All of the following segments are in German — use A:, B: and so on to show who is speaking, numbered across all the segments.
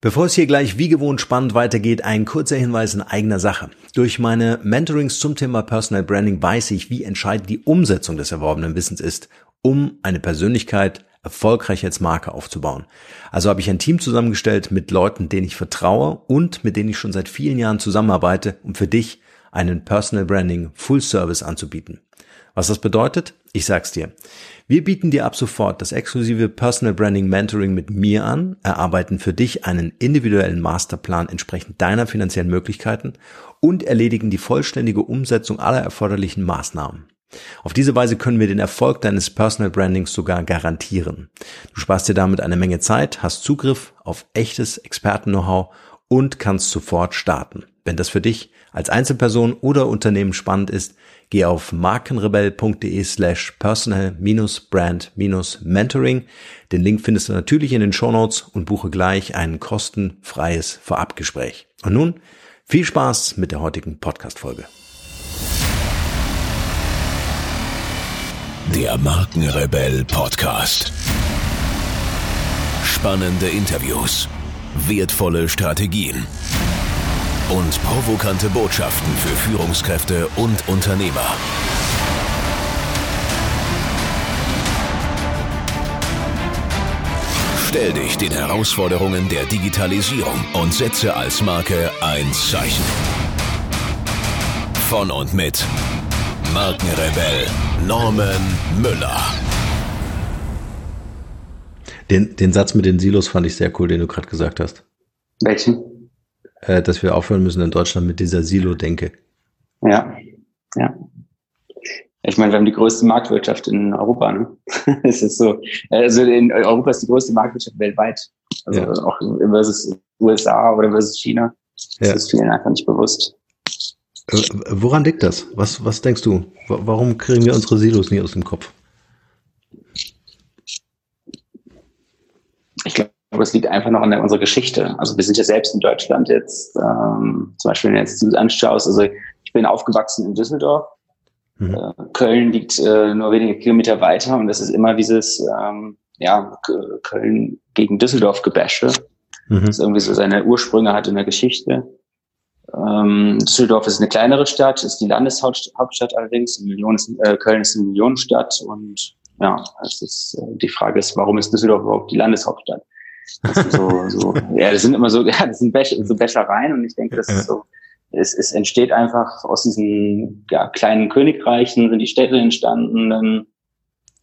A: Bevor es hier gleich wie gewohnt spannend weitergeht, ein kurzer Hinweis in eigener Sache. Durch meine Mentorings zum Thema Personal Branding weiß ich, wie entscheidend die Umsetzung des erworbenen Wissens ist, um eine Persönlichkeit erfolgreich als Marke aufzubauen. Also habe ich ein Team zusammengestellt mit Leuten, denen ich vertraue und mit denen ich schon seit vielen Jahren zusammenarbeite, um für dich einen Personal Branding Full Service anzubieten. Was das bedeutet? Ich sag's dir. Wir bieten dir ab sofort das exklusive Personal Branding Mentoring mit mir an, erarbeiten für dich einen individuellen Masterplan entsprechend deiner finanziellen Möglichkeiten und erledigen die vollständige Umsetzung aller erforderlichen Maßnahmen. Auf diese Weise können wir den Erfolg deines Personal Brandings sogar garantieren. Du sparst dir damit eine Menge Zeit, hast Zugriff auf echtes Experten-Know-how und kannst sofort starten. Wenn das für dich als Einzelperson oder Unternehmen spannend ist, geh auf markenrebell.de slash personal-brand-mentoring. Den Link findest du natürlich in den Shownotes und buche gleich ein kostenfreies Vorabgespräch. Und nun viel Spaß mit der heutigen Podcast-Folge.
B: Der Markenrebell Podcast. Spannende Interviews, wertvolle Strategien und provokante Botschaften für Führungskräfte und Unternehmer. Stell dich den Herausforderungen der Digitalisierung und setze als Marke ein Zeichen. Von und mit Markenrebell Norman Müller.
A: Den, den Satz mit den Silos fand ich sehr cool, den du gerade gesagt hast.
C: Welchen?
A: Äh, dass wir aufhören müssen in Deutschland mit dieser Silo-Denke.
C: Ja, ja. Ich meine, wir haben die größte Marktwirtschaft in Europa. Ne? es ist so, also in Europa ist die größte Marktwirtschaft weltweit. Also ja. auch versus USA oder versus China. Das ja. ist vielen einfach nicht bewusst.
A: Äh, woran liegt das? Was, was denkst du? Warum kriegen wir unsere Silos nie aus dem Kopf?
C: Ich glaube, aber es liegt einfach noch an der, unserer Geschichte. Also wir sind ja selbst in Deutschland jetzt, ähm, zum Beispiel, wenn du jetzt anschaust, also ich bin aufgewachsen in Düsseldorf. Mhm. Äh, Köln liegt äh, nur wenige Kilometer weiter und das ist immer dieses ähm, ja, Köln gegen Düsseldorf gebäsche. Mhm. Das irgendwie so seine Ursprünge hat in der Geschichte. Ähm, Düsseldorf ist eine kleinere Stadt, ist die Landeshauptstadt allerdings. Ist, äh, Köln ist eine Millionenstadt und ja, es ist, äh, die Frage ist, warum ist Düsseldorf überhaupt die Landeshauptstadt? So, so, ja, das sind immer so, ja, das sind Bäch, so Bächereien und ich denke, das ist so, es, es entsteht einfach aus diesen ja, kleinen Königreichen sind die Städte entstanden, dann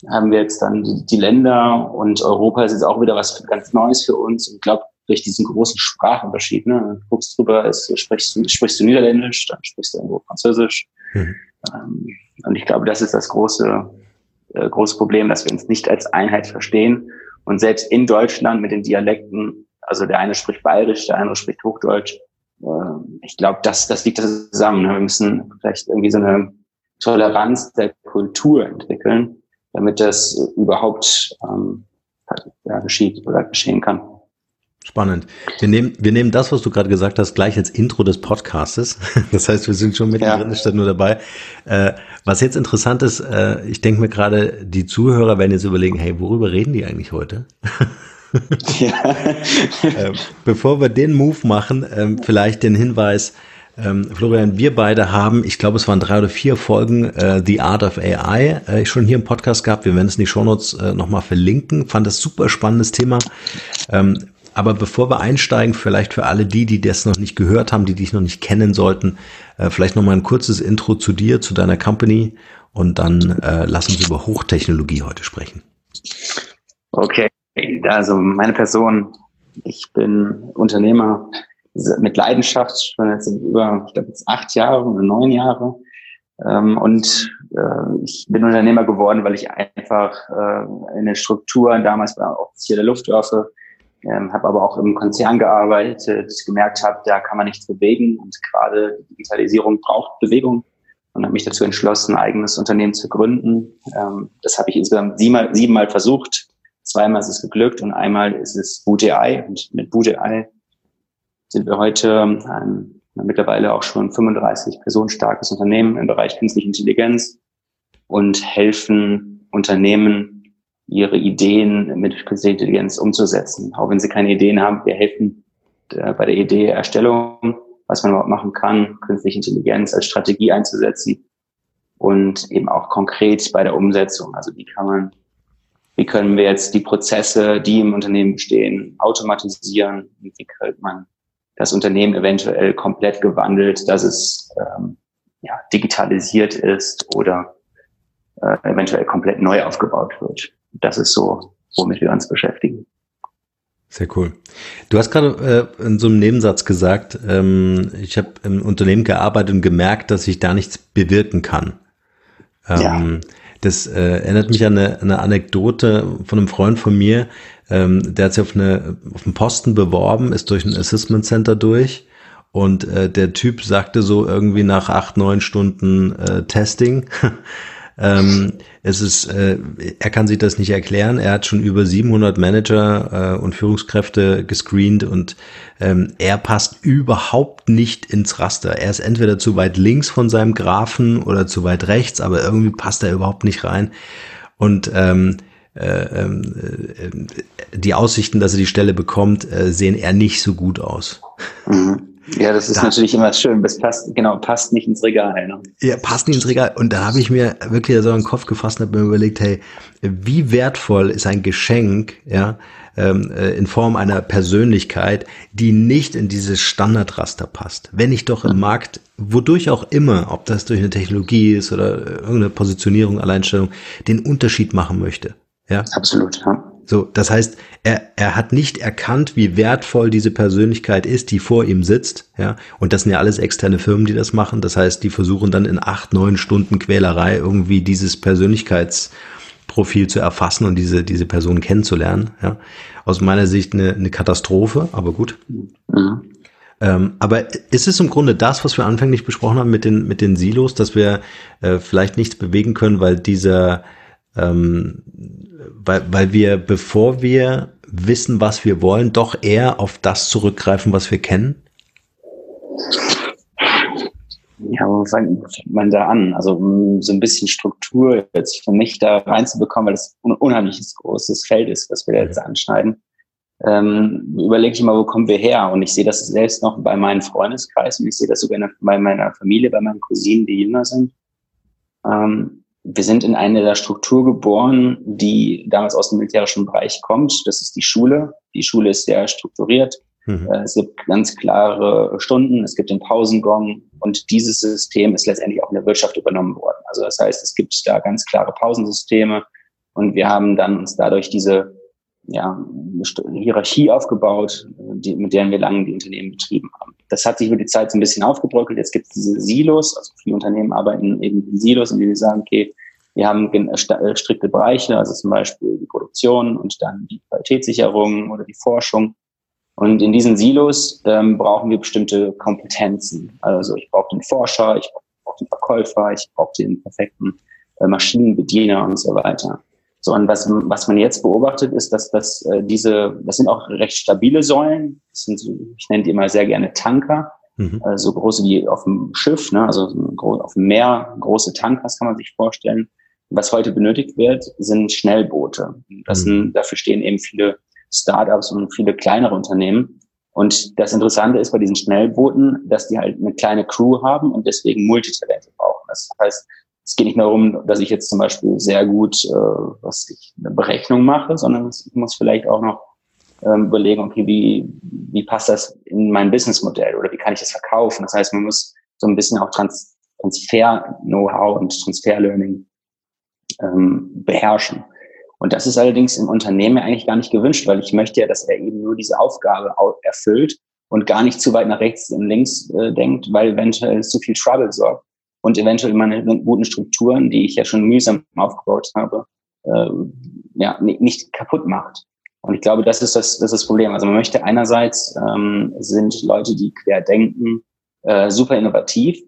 C: haben wir jetzt dann die, die Länder und Europa ist jetzt auch wieder was ganz Neues für uns und ich glaube, durch diesen großen Sprachunterschied, ne, du guckst drüber, es, sprichst, du, sprichst du Niederländisch, dann sprichst du irgendwo Französisch. Mhm. Ähm, und ich glaube, das ist das große, äh, große Problem, dass wir uns nicht als Einheit verstehen und selbst in Deutschland mit den Dialekten, also der eine spricht Bayerisch, der andere spricht Hochdeutsch. Äh, ich glaube, das, das liegt zusammen. Ne? Wir müssen vielleicht irgendwie so eine Toleranz der Kultur entwickeln, damit das überhaupt ähm, ja, geschieht oder geschehen kann.
A: Spannend. Wir nehmen, wir nehmen das, was du gerade gesagt hast, gleich als Intro des Podcastes. Das heißt, wir sind schon mittendrin, ja. statt nur dabei. Äh, was jetzt interessant ist, äh, ich denke mir gerade, die Zuhörer werden jetzt überlegen, hey, worüber reden die eigentlich heute? Ja. äh, bevor wir den Move machen, ähm, vielleicht den Hinweis, ähm, Florian, wir beide haben, ich glaube, es waren drei oder vier Folgen äh, The Art of AI äh, schon hier im Podcast gehabt. Wir werden es in die Shownotes äh, nochmal verlinken. Fand das super spannendes Thema. Ähm, aber bevor wir einsteigen, vielleicht für alle die, die das noch nicht gehört haben, die dich noch nicht kennen sollten, äh, vielleicht noch mal ein kurzes Intro zu dir, zu deiner Company und dann äh, lass uns über Hochtechnologie heute sprechen.
C: Okay, also meine Person, ich bin Unternehmer mit Leidenschaft schon jetzt über, ich glaube jetzt acht Jahre oder neun Jahre. Ähm, und äh, ich bin Unternehmer geworden, weil ich einfach äh, in den Strukturen damals war auch hier der Luftwaffe ähm, habe aber auch im Konzern gearbeitet, gemerkt habe, da kann man nichts bewegen und gerade Digitalisierung braucht Bewegung und habe mich dazu entschlossen, ein eigenes Unternehmen zu gründen. Ähm, das habe ich insgesamt siebenmal, siebenmal versucht. Zweimal ist es geglückt und einmal ist es BootAI und mit BootAI sind wir heute ein mittlerweile auch schon 35 personenstarkes Unternehmen im Bereich künstliche Intelligenz und helfen Unternehmen ihre Ideen mit künstlicher Intelligenz umzusetzen. Auch wenn sie keine Ideen haben, wir helfen der, bei der Ideeerstellung, was man überhaupt machen kann, künstliche Intelligenz als Strategie einzusetzen und eben auch konkret bei der Umsetzung. Also wie kann man, wie können wir jetzt die Prozesse, die im Unternehmen bestehen, automatisieren? Wie könnte man das Unternehmen eventuell komplett gewandelt, dass es ähm, ja, digitalisiert ist oder äh, eventuell komplett neu aufgebaut wird. Das ist so, womit wir uns beschäftigen.
A: Sehr cool. Du hast gerade äh, in so einem Nebensatz gesagt, ähm, ich habe im Unternehmen gearbeitet und gemerkt, dass ich da nichts bewirken kann. Ähm, ja. Das äh, erinnert mich an eine, eine Anekdote von einem Freund von mir, ähm, der hat sich auf, eine, auf einen Posten beworben, ist durch ein Assessment Center durch und äh, der Typ sagte so irgendwie nach acht, neun Stunden äh, Testing, ähm, es ist, äh, er kann sich das nicht erklären. Er hat schon über 700 Manager äh, und Führungskräfte gescreent und ähm, er passt überhaupt nicht ins Raster. Er ist entweder zu weit links von seinem Graphen oder zu weit rechts, aber irgendwie passt er überhaupt nicht rein. Und ähm, äh, äh, die Aussichten, dass er die Stelle bekommt, äh, sehen eher nicht so gut aus.
C: Mhm. Ja, das ist da, natürlich immer schön. Das passt, genau, passt nicht ins Regal. Ne?
A: Ja, passt nicht ins Regal. Und da habe ich mir wirklich so einen Kopf gefasst und habe mir überlegt, hey, wie wertvoll ist ein Geschenk, ja, ähm, äh, in Form einer Persönlichkeit, die nicht in dieses Standardraster passt. Wenn ich doch im Markt, wodurch auch immer, ob das durch eine Technologie ist oder irgendeine Positionierung, Alleinstellung, den Unterschied machen möchte. Ja.
C: Absolut, ja.
A: So, das heißt, er, er hat nicht erkannt, wie wertvoll diese Persönlichkeit ist, die vor ihm sitzt, ja. Und das sind ja alles externe Firmen, die das machen. Das heißt, die versuchen dann in acht, neun Stunden Quälerei irgendwie dieses Persönlichkeitsprofil zu erfassen und diese, diese Person kennenzulernen, ja. Aus meiner Sicht eine, eine Katastrophe, aber gut. Mhm. Ähm, aber ist es im Grunde das, was wir anfänglich besprochen haben mit den, mit den Silos, dass wir äh, vielleicht nichts bewegen können, weil dieser, ähm, weil, weil wir, bevor wir wissen, was wir wollen, doch eher auf das zurückgreifen, was wir kennen?
C: Ja, wo fängt man da an? Also so ein bisschen Struktur jetzt für mich da reinzubekommen, weil das ein unheimliches großes Feld ist, was wir jetzt anschneiden. Ähm, überlege ich mal, wo kommen wir her? Und ich sehe das selbst noch bei meinem Freundeskreis und ich sehe das sogar bei meiner Familie, bei meinen Cousinen, die jünger sind. Ähm, wir sind in eine der Struktur geboren, die damals aus dem militärischen Bereich kommt. Das ist die Schule. Die Schule ist sehr strukturiert. Mhm. Äh, es gibt ganz klare Stunden, es gibt den Pausengong und dieses System ist letztendlich auch in der Wirtschaft übernommen worden. Also das heißt, es gibt da ganz klare Pausensysteme und wir haben dann uns dadurch diese ja, Hierarchie aufgebaut, die, mit der wir lange die Unternehmen betrieben haben. Das hat sich über die Zeit so ein bisschen aufgebröckelt. Jetzt gibt es diese Silos, also viele Unternehmen arbeiten eben in Silos, in denen sie sagen, okay, wir haben äh, äh, strikte Bereiche, also zum Beispiel die Produktion und dann die Qualitätssicherung oder die Forschung. Und in diesen Silos ähm, brauchen wir bestimmte Kompetenzen. Also ich brauche den Forscher, ich brauche den Verkäufer, ich brauche den perfekten äh, Maschinenbediener und so weiter. So, und was, was man jetzt beobachtet, ist, dass das, äh, diese, das sind auch recht stabile Säulen. Das sind, so, ich nenne die immer sehr gerne Tanker, mhm. äh, so große wie auf dem Schiff, ne? also auf dem Meer, große Tankers kann man sich vorstellen. Was heute benötigt wird, sind Schnellboote. Das mhm. sind, dafür stehen eben viele Startups und viele kleinere Unternehmen. Und das Interessante ist bei diesen Schnellbooten, dass die halt eine kleine Crew haben und deswegen Multitalente brauchen. Das heißt, es geht nicht nur darum, dass ich jetzt zum Beispiel sehr gut äh, was ich, eine Berechnung mache, sondern ich muss vielleicht auch noch ähm, überlegen, okay, wie, wie passt das in mein Businessmodell oder wie kann ich das verkaufen? Das heißt, man muss so ein bisschen auch Trans Transfer-Know-how und Transfer-Learning ähm, beherrschen. Und das ist allerdings im Unternehmen eigentlich gar nicht gewünscht, weil ich möchte ja, dass er eben nur diese Aufgabe erfüllt und gar nicht zu weit nach rechts und links äh, denkt, weil eventuell zu viel Trouble sorgt und eventuell meine guten Strukturen, die ich ja schon mühsam aufgebaut habe, äh, ja, nicht kaputt macht. Und ich glaube, das ist das, das ist das Problem. Also man möchte einerseits ähm, sind Leute, die quer denken, äh, super innovativ.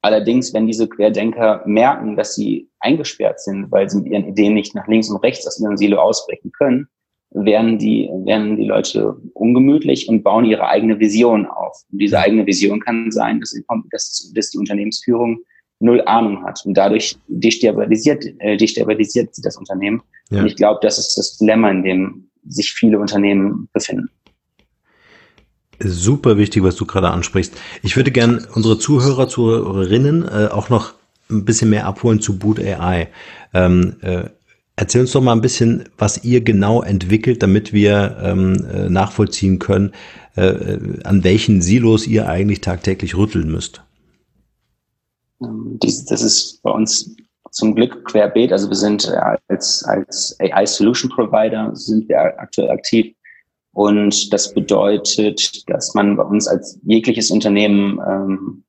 C: Allerdings, wenn diese Querdenker merken, dass sie eingesperrt sind, weil sie mit ihren Ideen nicht nach links und rechts aus ihrem Silo ausbrechen können, werden die, werden die Leute ungemütlich und bauen ihre eigene Vision auf. Und diese eigene Vision kann sein, dass, sie, dass, dass die Unternehmensführung null Ahnung hat. Und dadurch destabilisiert, äh, destabilisiert sie das Unternehmen. Ja. Und ich glaube, das ist das Dilemma, in dem sich viele Unternehmen befinden.
A: Super wichtig, was du gerade ansprichst. Ich würde gern unsere Zuhörer, Zuhörerinnen äh, auch noch ein bisschen mehr abholen zu Boot AI. Ähm, äh, erzähl uns doch mal ein bisschen, was ihr genau entwickelt, damit wir ähm, äh, nachvollziehen können, äh, äh an welchen Silos ihr eigentlich tagtäglich rütteln müsst.
C: Ähm, das ist bei uns zum Glück querbeet. Also wir sind äh, als, als AI Solution Provider sind wir aktuell aktiv. Und das bedeutet, dass man bei uns als jegliches Unternehmen, ähm,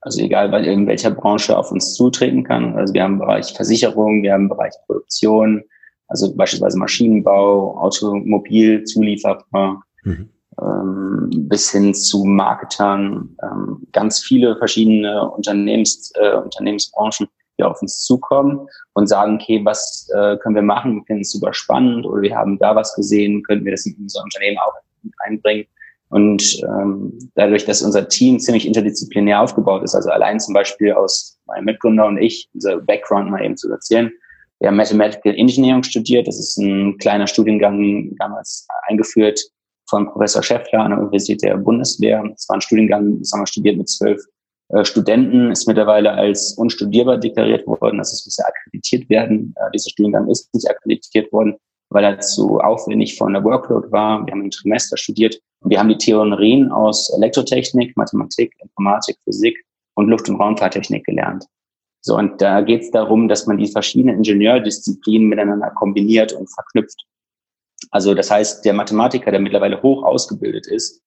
C: also egal in welcher Branche, auf uns zutreten kann. Also wir haben Bereich Versicherung, wir haben Bereich Produktion, also beispielsweise Maschinenbau, Automobil, Zulieferer, mhm. Ähm, bis hin zu Marketern, ähm, ganz viele verschiedene Unternehmens, äh, Unternehmensbranchen die auf uns zukommen und sagen, okay, was äh, können wir machen? Wir finden es super spannend oder wir haben da was gesehen, könnten wir das in unser Unternehmen auch einbringen. Und ähm, dadurch, dass unser Team ziemlich interdisziplinär aufgebaut ist, also allein zum Beispiel aus meinem Mitgründer und ich, unser Background mal eben zu erzählen, wir haben Mathematical Engineering studiert. Das ist ein kleiner Studiengang damals eingeführt von Professor Schäffler an der Universität der Bundeswehr. Das war ein Studiengang, das haben wir studiert mit zwölf äh, Studenten ist mittlerweile als unstudierbar deklariert worden. Das muss ja akkreditiert werden. Äh, dieser Studiengang ist nicht akkreditiert worden, weil er zu aufwendig von der Workload war. Wir haben ein Trimester studiert und wir haben die Theorien aus Elektrotechnik, Mathematik, Informatik, Physik und Luft- und Raumfahrttechnik gelernt. So, und da geht es darum, dass man die verschiedenen Ingenieurdisziplinen miteinander kombiniert und verknüpft. Also das heißt, der Mathematiker, der mittlerweile hoch ausgebildet ist,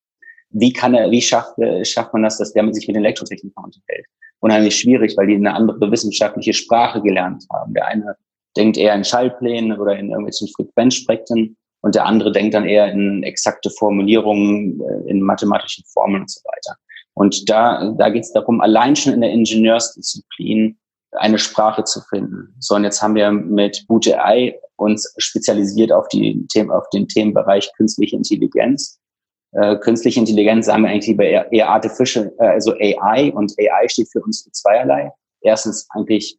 C: wie kann er, wie schafft, äh, schafft man das, dass der sich mit Elektrotechnikern unterhält? Unheimlich schwierig, weil die eine andere wissenschaftliche Sprache gelernt haben. Der eine denkt eher in Schallplänen oder in irgendwelchen Frequenzspektren und der andere denkt dann eher in exakte Formulierungen, äh, in mathematischen Formeln und so weiter. Und da, da geht es darum, allein schon in der Ingenieursdisziplin eine Sprache zu finden. So, und jetzt haben wir mit Boot AI uns spezialisiert auf, die Themen, auf den Themenbereich künstliche Intelligenz äh, künstliche Intelligenz sagen wir eigentlich eher, eher Artificial, äh, also AI und AI steht für uns für zweierlei. Erstens eigentlich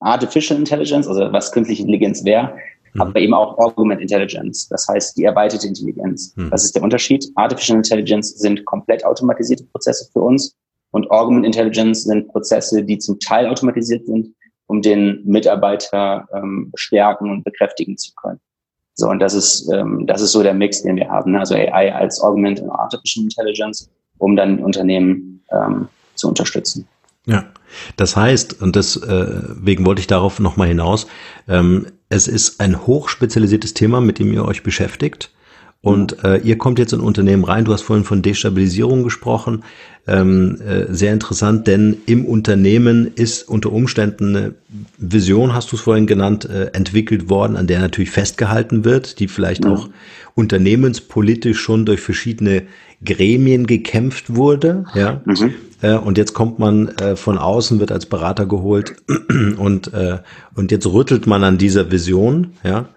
C: Artificial Intelligence, also was künstliche Intelligenz wäre, mhm. aber eben auch Augmented Intelligence, das heißt die erweiterte Intelligenz. Mhm. Was ist der Unterschied? Artificial Intelligence sind komplett automatisierte Prozesse für uns und Augmented Intelligence sind Prozesse, die zum Teil automatisiert sind, um den Mitarbeiter ähm, stärken und bekräftigen zu können. So, und das ist, ähm, das ist so der Mix, den wir haben. Ne? Also AI als Augmented Artificial Intelligence, um dann Unternehmen ähm, zu unterstützen.
A: Ja, das heißt, und deswegen äh, wollte ich darauf nochmal hinaus, ähm, es ist ein hochspezialisiertes Thema, mit dem ihr euch beschäftigt. Und äh, ihr kommt jetzt in Unternehmen rein. Du hast vorhin von Destabilisierung gesprochen. Ähm, äh, sehr interessant, denn im Unternehmen ist unter Umständen eine Vision, hast du es vorhin genannt, äh, entwickelt worden, an der natürlich festgehalten wird, die vielleicht ja. auch unternehmenspolitisch schon durch verschiedene Gremien gekämpft wurde. Ja. Mhm. Äh, und jetzt kommt man äh, von außen, wird als Berater geholt und, äh, und jetzt rüttelt man an dieser Vision. Ja.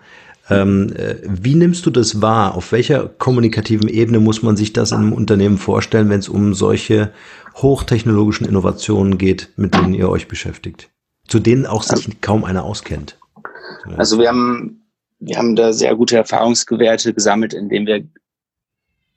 A: Ähm, äh, wie nimmst du das wahr? Auf welcher kommunikativen Ebene muss man sich das in einem Unternehmen vorstellen, wenn es um solche hochtechnologischen Innovationen geht, mit denen ihr euch beschäftigt? Zu denen auch sich also, kaum einer auskennt.
C: Also wir haben, wir haben da sehr gute Erfahrungsgewerte gesammelt, indem wir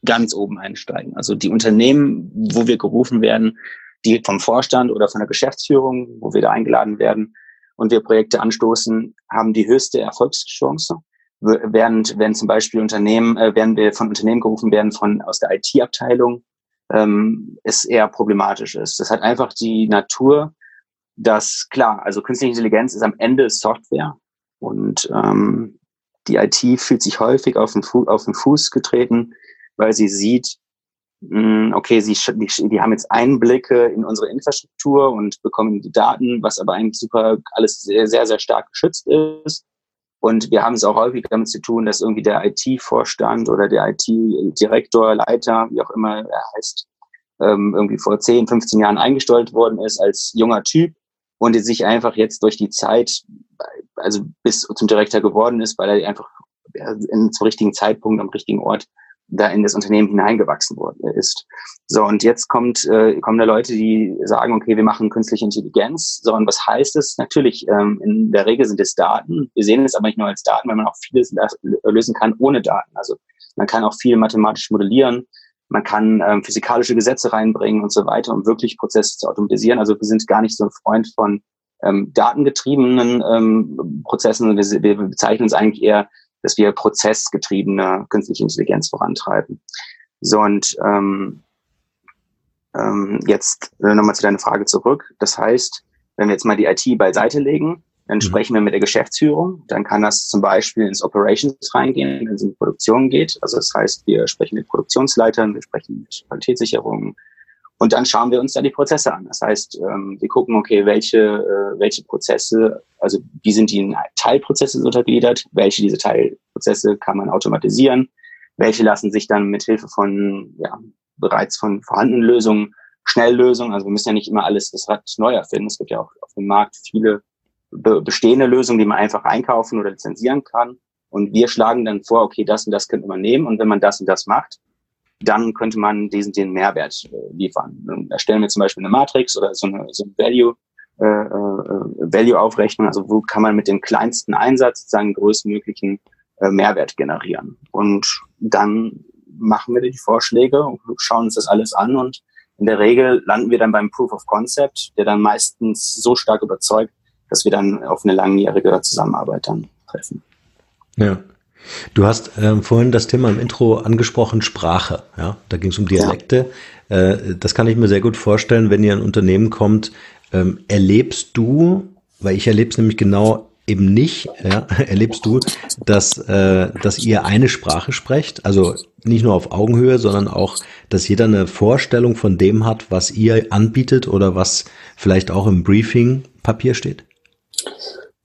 C: ganz oben einsteigen. Also die Unternehmen, wo wir gerufen werden, die vom Vorstand oder von der Geschäftsführung, wo wir da eingeladen werden und wir Projekte anstoßen, haben die höchste Erfolgschance während wenn zum Beispiel Unternehmen, äh, werden wir von Unternehmen gerufen werden von aus der IT-Abteilung, ähm, es eher problematisch ist. Das hat einfach die Natur, dass klar, also künstliche Intelligenz ist am Ende Software und ähm, die IT fühlt sich häufig auf den, Fu auf den Fuß getreten, weil sie sieht, mh, hm, okay, sie, die, die haben jetzt Einblicke in unsere Infrastruktur und bekommen die Daten, was aber eigentlich super alles sehr, sehr, sehr stark geschützt ist. Und wir haben es auch häufig damit zu tun, dass irgendwie der IT-Vorstand oder der IT-Direktor, Leiter, wie auch immer er heißt, ähm, irgendwie vor 10, 15 Jahren eingestellt worden ist als junger Typ und sich einfach jetzt durch die Zeit, also bis zum Direktor geworden ist, weil er einfach in, zum richtigen Zeitpunkt am richtigen Ort da in das Unternehmen hineingewachsen worden ist. So, und jetzt kommt, äh, kommen da Leute, die sagen, okay, wir machen künstliche Intelligenz. So, und was heißt es? Natürlich, ähm, in der Regel sind es Daten. Wir sehen es aber nicht nur als Daten, weil man auch vieles lösen kann ohne Daten. Also man kann auch viel mathematisch modellieren. man kann ähm, physikalische Gesetze reinbringen und so weiter, um wirklich Prozesse zu automatisieren. Also wir sind gar nicht so ein Freund von ähm, datengetriebenen ähm, Prozessen. Wir, wir bezeichnen uns eigentlich eher, dass wir prozessgetriebene künstliche Intelligenz vorantreiben. So und ähm, ähm, jetzt äh, nochmal zu deiner Frage zurück. Das heißt, wenn wir jetzt mal die IT beiseite legen, dann mhm. sprechen wir mit der Geschäftsführung. Dann kann das zum Beispiel ins Operations reingehen, wenn es in die Produktion geht. Also das heißt, wir sprechen mit Produktionsleitern, wir sprechen mit Qualitätssicherung. Und dann schauen wir uns da die Prozesse an. Das heißt, ähm, wir gucken, okay, welche, äh, welche Prozesse, also wie sind die in Teilprozesse untergliedert, welche diese Teilprozesse kann man automatisieren, welche lassen sich dann mit Hilfe von ja, bereits von vorhandenen Lösungen, Schnelllösungen, also wir müssen ja nicht immer alles das Rad neu erfinden. Es gibt ja auch auf dem Markt viele bestehende Lösungen, die man einfach einkaufen oder lizenzieren kann. Und wir schlagen dann vor, okay, das und das könnte man nehmen. Und wenn man das und das macht, dann könnte man diesen den Mehrwert äh, liefern. Dann erstellen wir zum Beispiel eine Matrix oder so eine, so eine Value, äh, äh, Value-Aufrechnung. Also wo kann man mit dem kleinsten Einsatz sozusagen größtmöglichen äh, Mehrwert generieren? Und dann machen wir die Vorschläge und schauen uns das alles an und in der Regel landen wir dann beim Proof of Concept, der dann meistens so stark überzeugt, dass wir dann auf eine langjährige Zusammenarbeit dann treffen.
A: Ja. Du hast ähm, vorhin das Thema im Intro angesprochen, Sprache. Ja, da ging es um Dialekte. Ja. Äh, das kann ich mir sehr gut vorstellen, wenn ihr ein Unternehmen kommt. Ähm, erlebst du, weil ich erlebe es nämlich genau eben nicht, ja, erlebst du, dass, äh, dass ihr eine Sprache sprecht? Also nicht nur auf Augenhöhe, sondern auch, dass jeder eine Vorstellung von dem hat, was ihr anbietet oder was vielleicht auch im Briefing-Papier steht?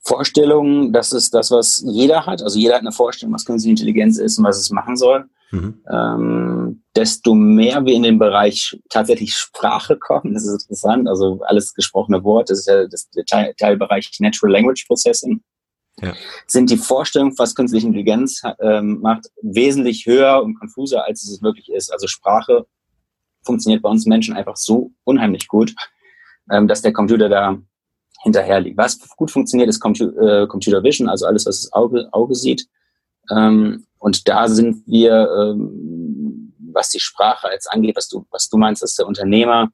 C: Vorstellung, das ist das, was jeder hat. Also jeder hat eine Vorstellung, was künstliche Intelligenz ist und was es machen soll. Mhm. Ähm, desto mehr wir in den Bereich tatsächlich Sprache kommen, das ist interessant, also alles gesprochene Wort, das ist ja das, der Teil, Teilbereich Natural Language Processing, ja. sind die Vorstellungen, was künstliche Intelligenz ähm, macht, wesentlich höher und konfuser, als es wirklich ist. Also Sprache funktioniert bei uns Menschen einfach so unheimlich gut, ähm, dass der Computer da hinterher liegt. Was gut funktioniert, ist Compu äh, Computer Vision, also alles, was das Auge, Auge sieht. Ähm, und da sind wir, ähm, was die Sprache als angeht, was du, was du meinst, dass der Unternehmer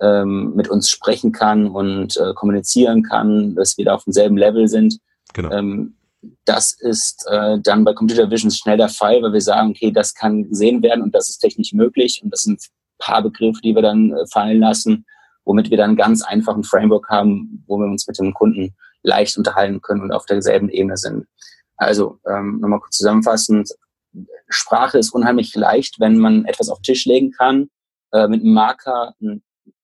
C: ähm, mit uns sprechen kann und äh, kommunizieren kann, dass wir da auf demselben Level sind. Genau. Ähm, das ist äh, dann bei Computer Vision schnell der Fall, weil wir sagen, okay, das kann gesehen werden und das ist technisch möglich und das sind ein paar Begriffe, die wir dann äh, fallen lassen womit wir dann ganz einfach ein Framework haben, wo wir uns mit dem Kunden leicht unterhalten können und auf derselben Ebene sind. Also ähm, nochmal kurz zusammenfassend, Sprache ist unheimlich leicht, wenn man etwas auf den Tisch legen kann, äh, mit einem Marker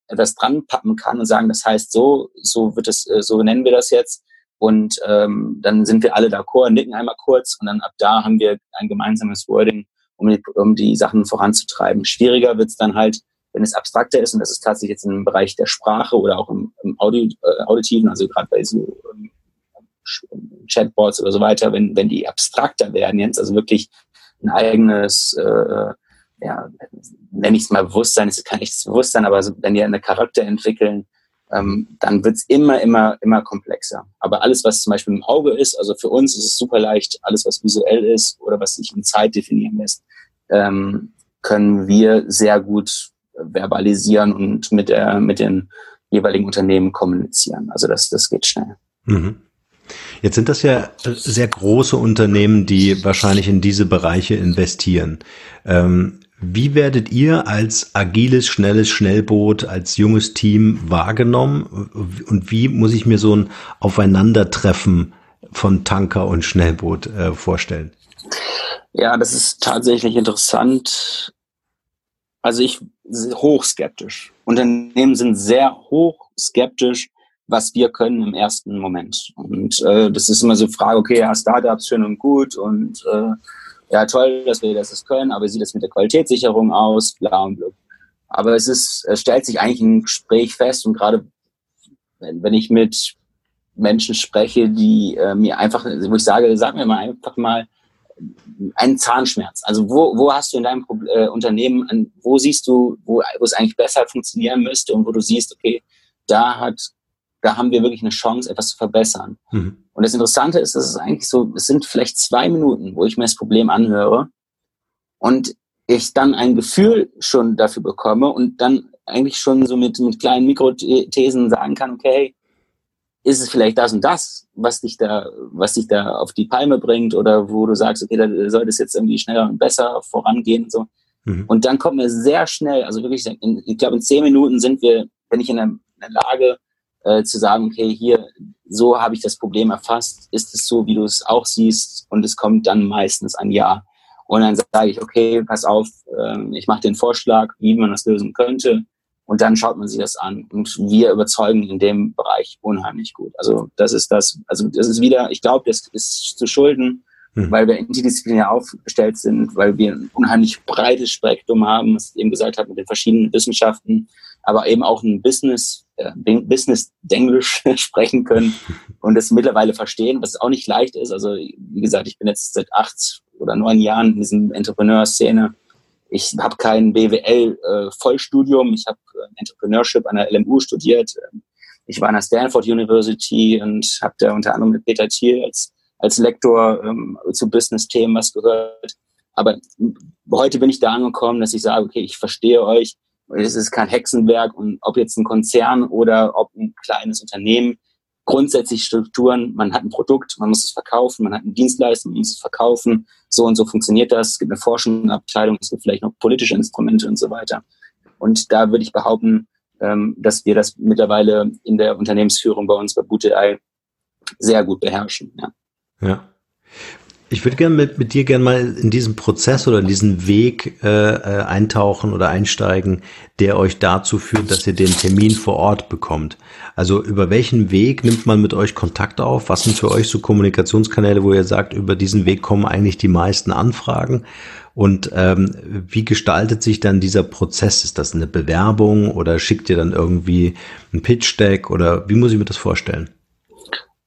C: etwas dran pappen kann und sagen, das heißt so, so wird es, äh, so nennen wir das jetzt. Und ähm, dann sind wir alle d'accord, nicken einmal kurz und dann ab da haben wir ein gemeinsames Wording, um die, um die Sachen voranzutreiben. Schwieriger wird es dann halt, wenn es abstrakter ist, und das ist tatsächlich jetzt im Bereich der Sprache oder auch im, im Audio, äh, Auditiven, also gerade bei so ähm, Chatbots oder so weiter, wenn, wenn die abstrakter werden jetzt, also wirklich ein eigenes, äh, ja, nenne ich es mal Bewusstsein, es ist kein echtes Bewusstsein, aber wenn die eine Charakter entwickeln, ähm, dann wird es immer, immer, immer komplexer. Aber alles, was zum Beispiel im Auge ist, also für uns ist es super leicht, alles, was visuell ist oder was sich in Zeit definieren lässt, ähm, können wir sehr gut verbalisieren und mit, der, mit den jeweiligen Unternehmen kommunizieren. Also das, das geht schnell. Mhm.
A: Jetzt sind das ja sehr große Unternehmen, die wahrscheinlich in diese Bereiche investieren. Ähm, wie werdet ihr als agiles, schnelles Schnellboot, als junges Team wahrgenommen? Und wie muss ich mir so ein Aufeinandertreffen von Tanker und Schnellboot äh, vorstellen?
C: Ja, das ist tatsächlich interessant. Also ich hoch skeptisch. Unternehmen sind sehr hoch skeptisch, was wir können im ersten Moment. Und äh, das ist immer so eine Frage, okay, ja, Startups schön und gut und äh, ja, toll, dass wir das können, aber wie sieht das mit der Qualitätssicherung aus? Bla und bla. Aber es ist, es stellt sich eigentlich ein Gespräch fest und gerade wenn, wenn ich mit Menschen spreche, die äh, mir einfach, wo ich sage, sag mir mal einfach mal, einen Zahnschmerz? Also wo, wo hast du in deinem äh, Unternehmen, an, wo siehst du, wo, wo es eigentlich besser funktionieren müsste und wo du siehst, okay, da hat, da haben wir wirklich eine Chance, etwas zu verbessern. Mhm. Und das Interessante ist, dass es eigentlich so, es sind vielleicht zwei Minuten, wo ich mir das Problem anhöre und ich dann ein Gefühl schon dafür bekomme und dann eigentlich schon so mit, mit kleinen Mikrothesen sagen kann, okay, ist es vielleicht das und das, was dich da, was dich da auf die Palme bringt oder wo du sagst, okay, da soll das jetzt irgendwie schneller und besser vorangehen und so. Mhm. Und dann kommt mir sehr schnell, also wirklich, in, ich glaube, in zehn Minuten sind wir, wenn ich in der, in der Lage äh, zu sagen, okay, hier, so habe ich das Problem erfasst, ist es so, wie du es auch siehst und es kommt dann meistens ein Ja. Und dann sage ich, okay, pass auf, äh, ich mache den Vorschlag, wie man das lösen könnte. Und dann schaut man sich das an. Und wir überzeugen in dem Bereich unheimlich gut. Also das ist das, also das ist wieder, ich glaube, das ist zu schulden, mhm. weil wir interdisziplinär aufgestellt sind, weil wir ein unheimlich breites Spektrum haben, was ich eben gesagt habe, mit den verschiedenen Wissenschaften, aber eben auch ein Business, äh, Business-Denglisch sprechen können und es mittlerweile verstehen, was auch nicht leicht ist. Also wie gesagt, ich bin jetzt seit acht oder neun Jahren in diesem Entrepreneur-Szene ich habe kein BWL-Vollstudium, äh, ich habe äh, Entrepreneurship an der LMU studiert. Ich war an der Stanford University und habe da unter anderem mit Peter Thiel als, als Lektor ähm, zu Business-Themen was gehört. Aber heute bin ich da angekommen, dass ich sage, okay, ich verstehe euch. Es ist kein Hexenwerk und ob jetzt ein Konzern oder ob ein kleines Unternehmen, grundsätzlich Strukturen, man hat ein Produkt, man muss es verkaufen, man hat eine Dienstleistung, man muss es verkaufen, so und so funktioniert das, es gibt eine Forschungsabteilung, es gibt vielleicht noch politische Instrumente und so weiter. Und da würde ich behaupten, ähm, dass wir das mittlerweile in der Unternehmensführung bei uns bei Boote.ai sehr gut beherrschen. Ja.
A: ja. Ich würde gerne mit, mit dir gerne mal in diesen Prozess oder in diesen Weg äh, äh, eintauchen oder einsteigen, der euch dazu führt, dass ihr den Termin vor Ort bekommt. Also über welchen Weg nimmt man mit euch Kontakt auf? Was sind für euch so Kommunikationskanäle, wo ihr sagt, über diesen Weg kommen eigentlich die meisten Anfragen? Und ähm, wie gestaltet sich dann dieser Prozess? Ist das eine Bewerbung oder schickt ihr dann irgendwie ein Pitch-Deck oder wie muss ich mir das vorstellen?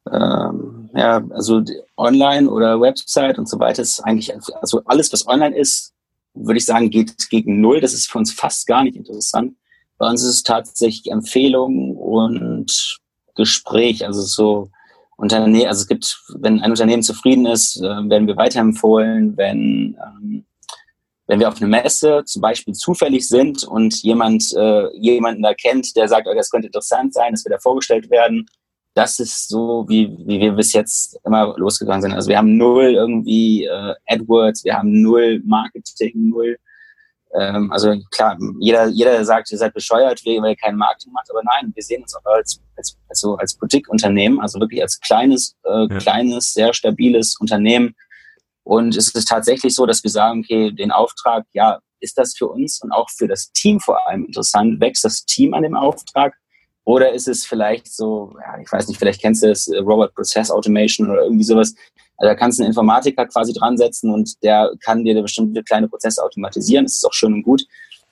C: Ähm, ja, also online oder Website und so weiter ist eigentlich, also alles, was online ist, würde ich sagen, geht gegen Null. Das ist für uns fast gar nicht interessant. Bei uns ist es tatsächlich Empfehlung und Gespräch, also so Unternehmen, also es gibt, wenn ein Unternehmen zufrieden ist, äh, werden wir weiterempfohlen, wenn ähm, wenn wir auf eine Messe zum Beispiel zufällig sind und jemand äh, jemanden da kennt, der sagt, oh, das könnte interessant sein, das wird da vorgestellt werden, das ist so, wie, wie wir bis jetzt immer losgegangen sind. Also wir haben null irgendwie äh, AdWords, wir haben null Marketing, null. Ähm, also klar, jeder, jeder sagt, ihr seid bescheuert, weil ihr kein Marketing macht, aber nein, wir sehen uns auch als, als, also als Boutique-Unternehmen, also wirklich als kleines, äh, ja. kleines, sehr stabiles Unternehmen. Und es ist tatsächlich so, dass wir sagen, okay, den Auftrag, ja, ist das für uns und auch für das Team vor allem interessant? Wächst das Team an dem Auftrag? Oder ist es vielleicht so, ja, ich weiß nicht, vielleicht kennst du es, äh, Robot Process Automation oder irgendwie sowas. Also da kannst du einen Informatiker quasi dran setzen und der kann dir bestimmte kleine Prozesse automatisieren. Das ist auch schön und gut.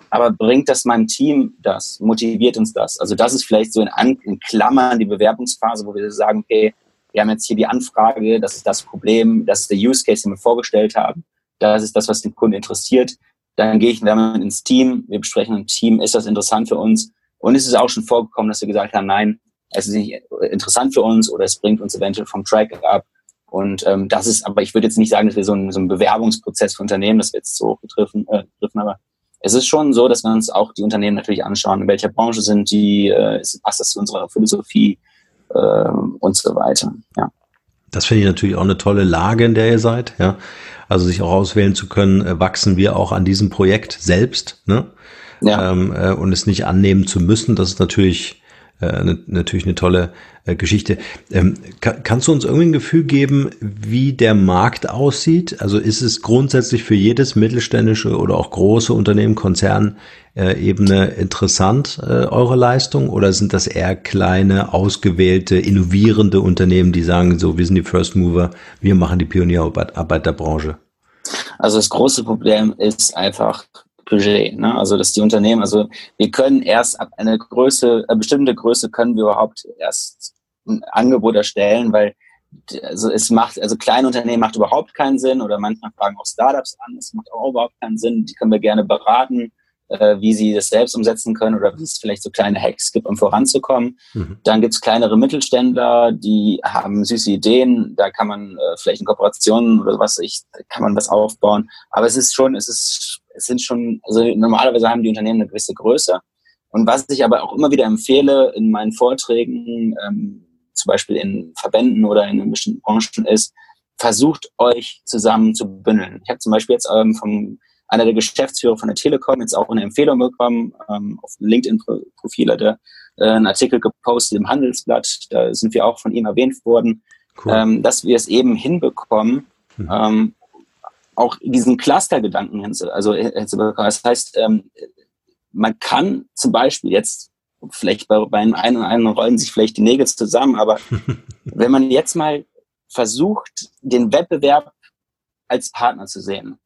C: Aber bringt das meinem Team das? Motiviert uns das? Also das ist vielleicht so in, An in Klammern die Bewerbungsphase, wo wir sagen, okay, wir haben jetzt hier die Anfrage, das ist das Problem, das ist der Use Case, den wir vorgestellt haben. Das ist das, was den Kunden interessiert. Dann gehe ich damit ins Team. Wir besprechen im Team, ist das interessant für uns? Und es ist auch schon vorgekommen, dass wir gesagt haben, nein, es ist nicht interessant für uns oder es bringt uns eventuell vom Track ab. Und ähm, das ist, aber ich würde jetzt nicht sagen, dass wir so einen, so einen Bewerbungsprozess für Unternehmen, das wir jetzt so getroffen, äh, getroffen aber es ist schon so, dass wir uns auch die Unternehmen natürlich anschauen, in welcher Branche sind die, äh, passt das zu unserer Philosophie äh, und so weiter. Ja.
A: Das finde ich natürlich auch eine tolle Lage, in der ihr seid, ja. Also sich auch auswählen zu können, äh, wachsen wir auch an diesem Projekt selbst, ne? Ja. ähm, äh, und es nicht annehmen zu müssen. Das ist natürlich äh, ne, natürlich eine tolle äh, Geschichte. Ähm, kann, kannst du uns irgendwie ein Gefühl geben, wie der Markt aussieht? Also ist es grundsätzlich für jedes mittelständische oder auch große Unternehmen, Konzern äh, Ebene interessant, äh, eure Leistung? Oder sind das eher kleine, ausgewählte, innovierende Unternehmen, die sagen, so, wir sind die First Mover, wir machen die Pionierarbeit der Branche?
C: Also das große Problem ist einfach, Budget. Ne? Also dass die Unternehmen, also wir können erst ab einer Größe, eine bestimmte Größe können wir überhaupt erst ein Angebot erstellen, weil also es macht, also kleine Unternehmen macht überhaupt keinen Sinn oder manchmal fragen auch Startups an, es macht auch überhaupt keinen Sinn. Die können wir gerne beraten, äh, wie sie das selbst umsetzen können oder wie es vielleicht so kleine Hacks gibt, um voranzukommen. Mhm. Dann gibt's kleinere Mittelständler, die haben süße Ideen, da kann man äh, vielleicht in Kooperationen oder was ich, kann man was aufbauen. Aber es ist schon, es ist es sind schon, also normalerweise haben die Unternehmen eine gewisse Größe. Und was ich aber auch immer wieder empfehle in meinen Vorträgen, ähm, zum Beispiel in Verbänden oder in bestimmten Branchen, ist, versucht euch zusammen zu bündeln. Ich habe zum Beispiel jetzt ähm, vom einer der Geschäftsführer von der Telekom jetzt auch eine Empfehlung bekommen ähm, auf LinkedIn-Profil hat er äh, einen Artikel gepostet im Handelsblatt, da sind wir auch von ihm erwähnt worden, cool. ähm, dass wir es eben hinbekommen, mhm. ähm, auch diesen Cluster-Gedanken also hinzubekommen. Das heißt, ähm, man kann zum Beispiel jetzt vielleicht bei, bei einem oder anderen rollen sich vielleicht die Nägel zusammen, aber wenn man jetzt mal versucht, den Wettbewerb als Partner zu sehen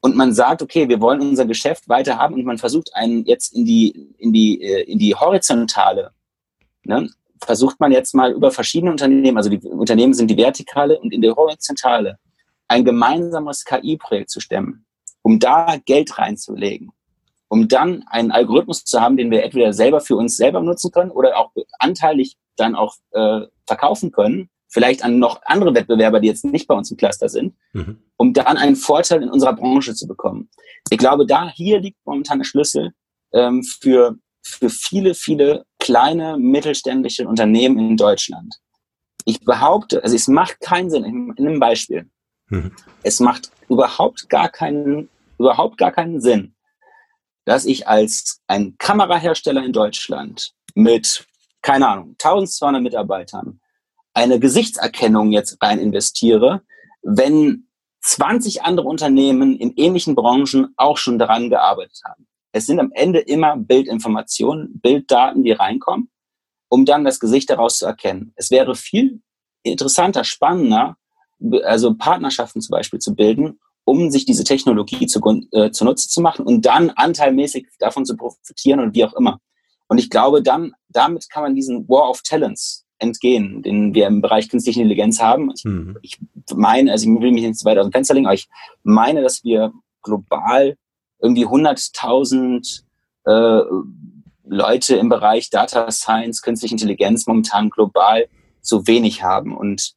C: und man sagt, okay, wir wollen unser Geschäft weiter haben und man versucht einen jetzt in die in die äh, in die horizontale, ne, versucht man jetzt mal über verschiedene Unternehmen, also die Unternehmen sind die vertikale und in der horizontale ein gemeinsames KI-Projekt zu stemmen, um da Geld reinzulegen um dann einen Algorithmus zu haben, den wir entweder selber für uns selber nutzen können oder auch anteilig dann auch äh, verkaufen können, vielleicht an noch andere Wettbewerber, die jetzt nicht bei uns im Cluster sind, mhm. um dann einen Vorteil in unserer Branche zu bekommen. Ich glaube, da hier liegt momentan der Schlüssel ähm, für, für viele, viele kleine mittelständische Unternehmen in Deutschland. Ich behaupte, also es macht keinen Sinn, in, in einem Beispiel. Mhm. Es macht überhaupt gar keinen, überhaupt gar keinen Sinn, dass ich als ein Kamerahersteller in Deutschland mit, keine Ahnung, 1200 Mitarbeitern eine Gesichtserkennung jetzt rein investiere, wenn 20 andere Unternehmen in ähnlichen Branchen auch schon daran gearbeitet haben. Es sind am Ende immer Bildinformationen, Bilddaten, die reinkommen, um dann das Gesicht daraus zu erkennen. Es wäre viel interessanter, spannender, also Partnerschaften zum Beispiel zu bilden, um sich diese Technologie zu, äh, zunutze zu machen und dann anteilmäßig davon zu profitieren und wie auch immer. Und ich glaube, dann, damit kann man diesen War of Talents entgehen, den wir im Bereich künstliche Intelligenz haben. Ich, mhm. ich meine, also ich will mich nicht zu weit aus dem Fenster legen, aber ich meine, dass wir global irgendwie 100.000 äh, Leute im Bereich Data Science, künstliche Intelligenz momentan global zu wenig haben. Und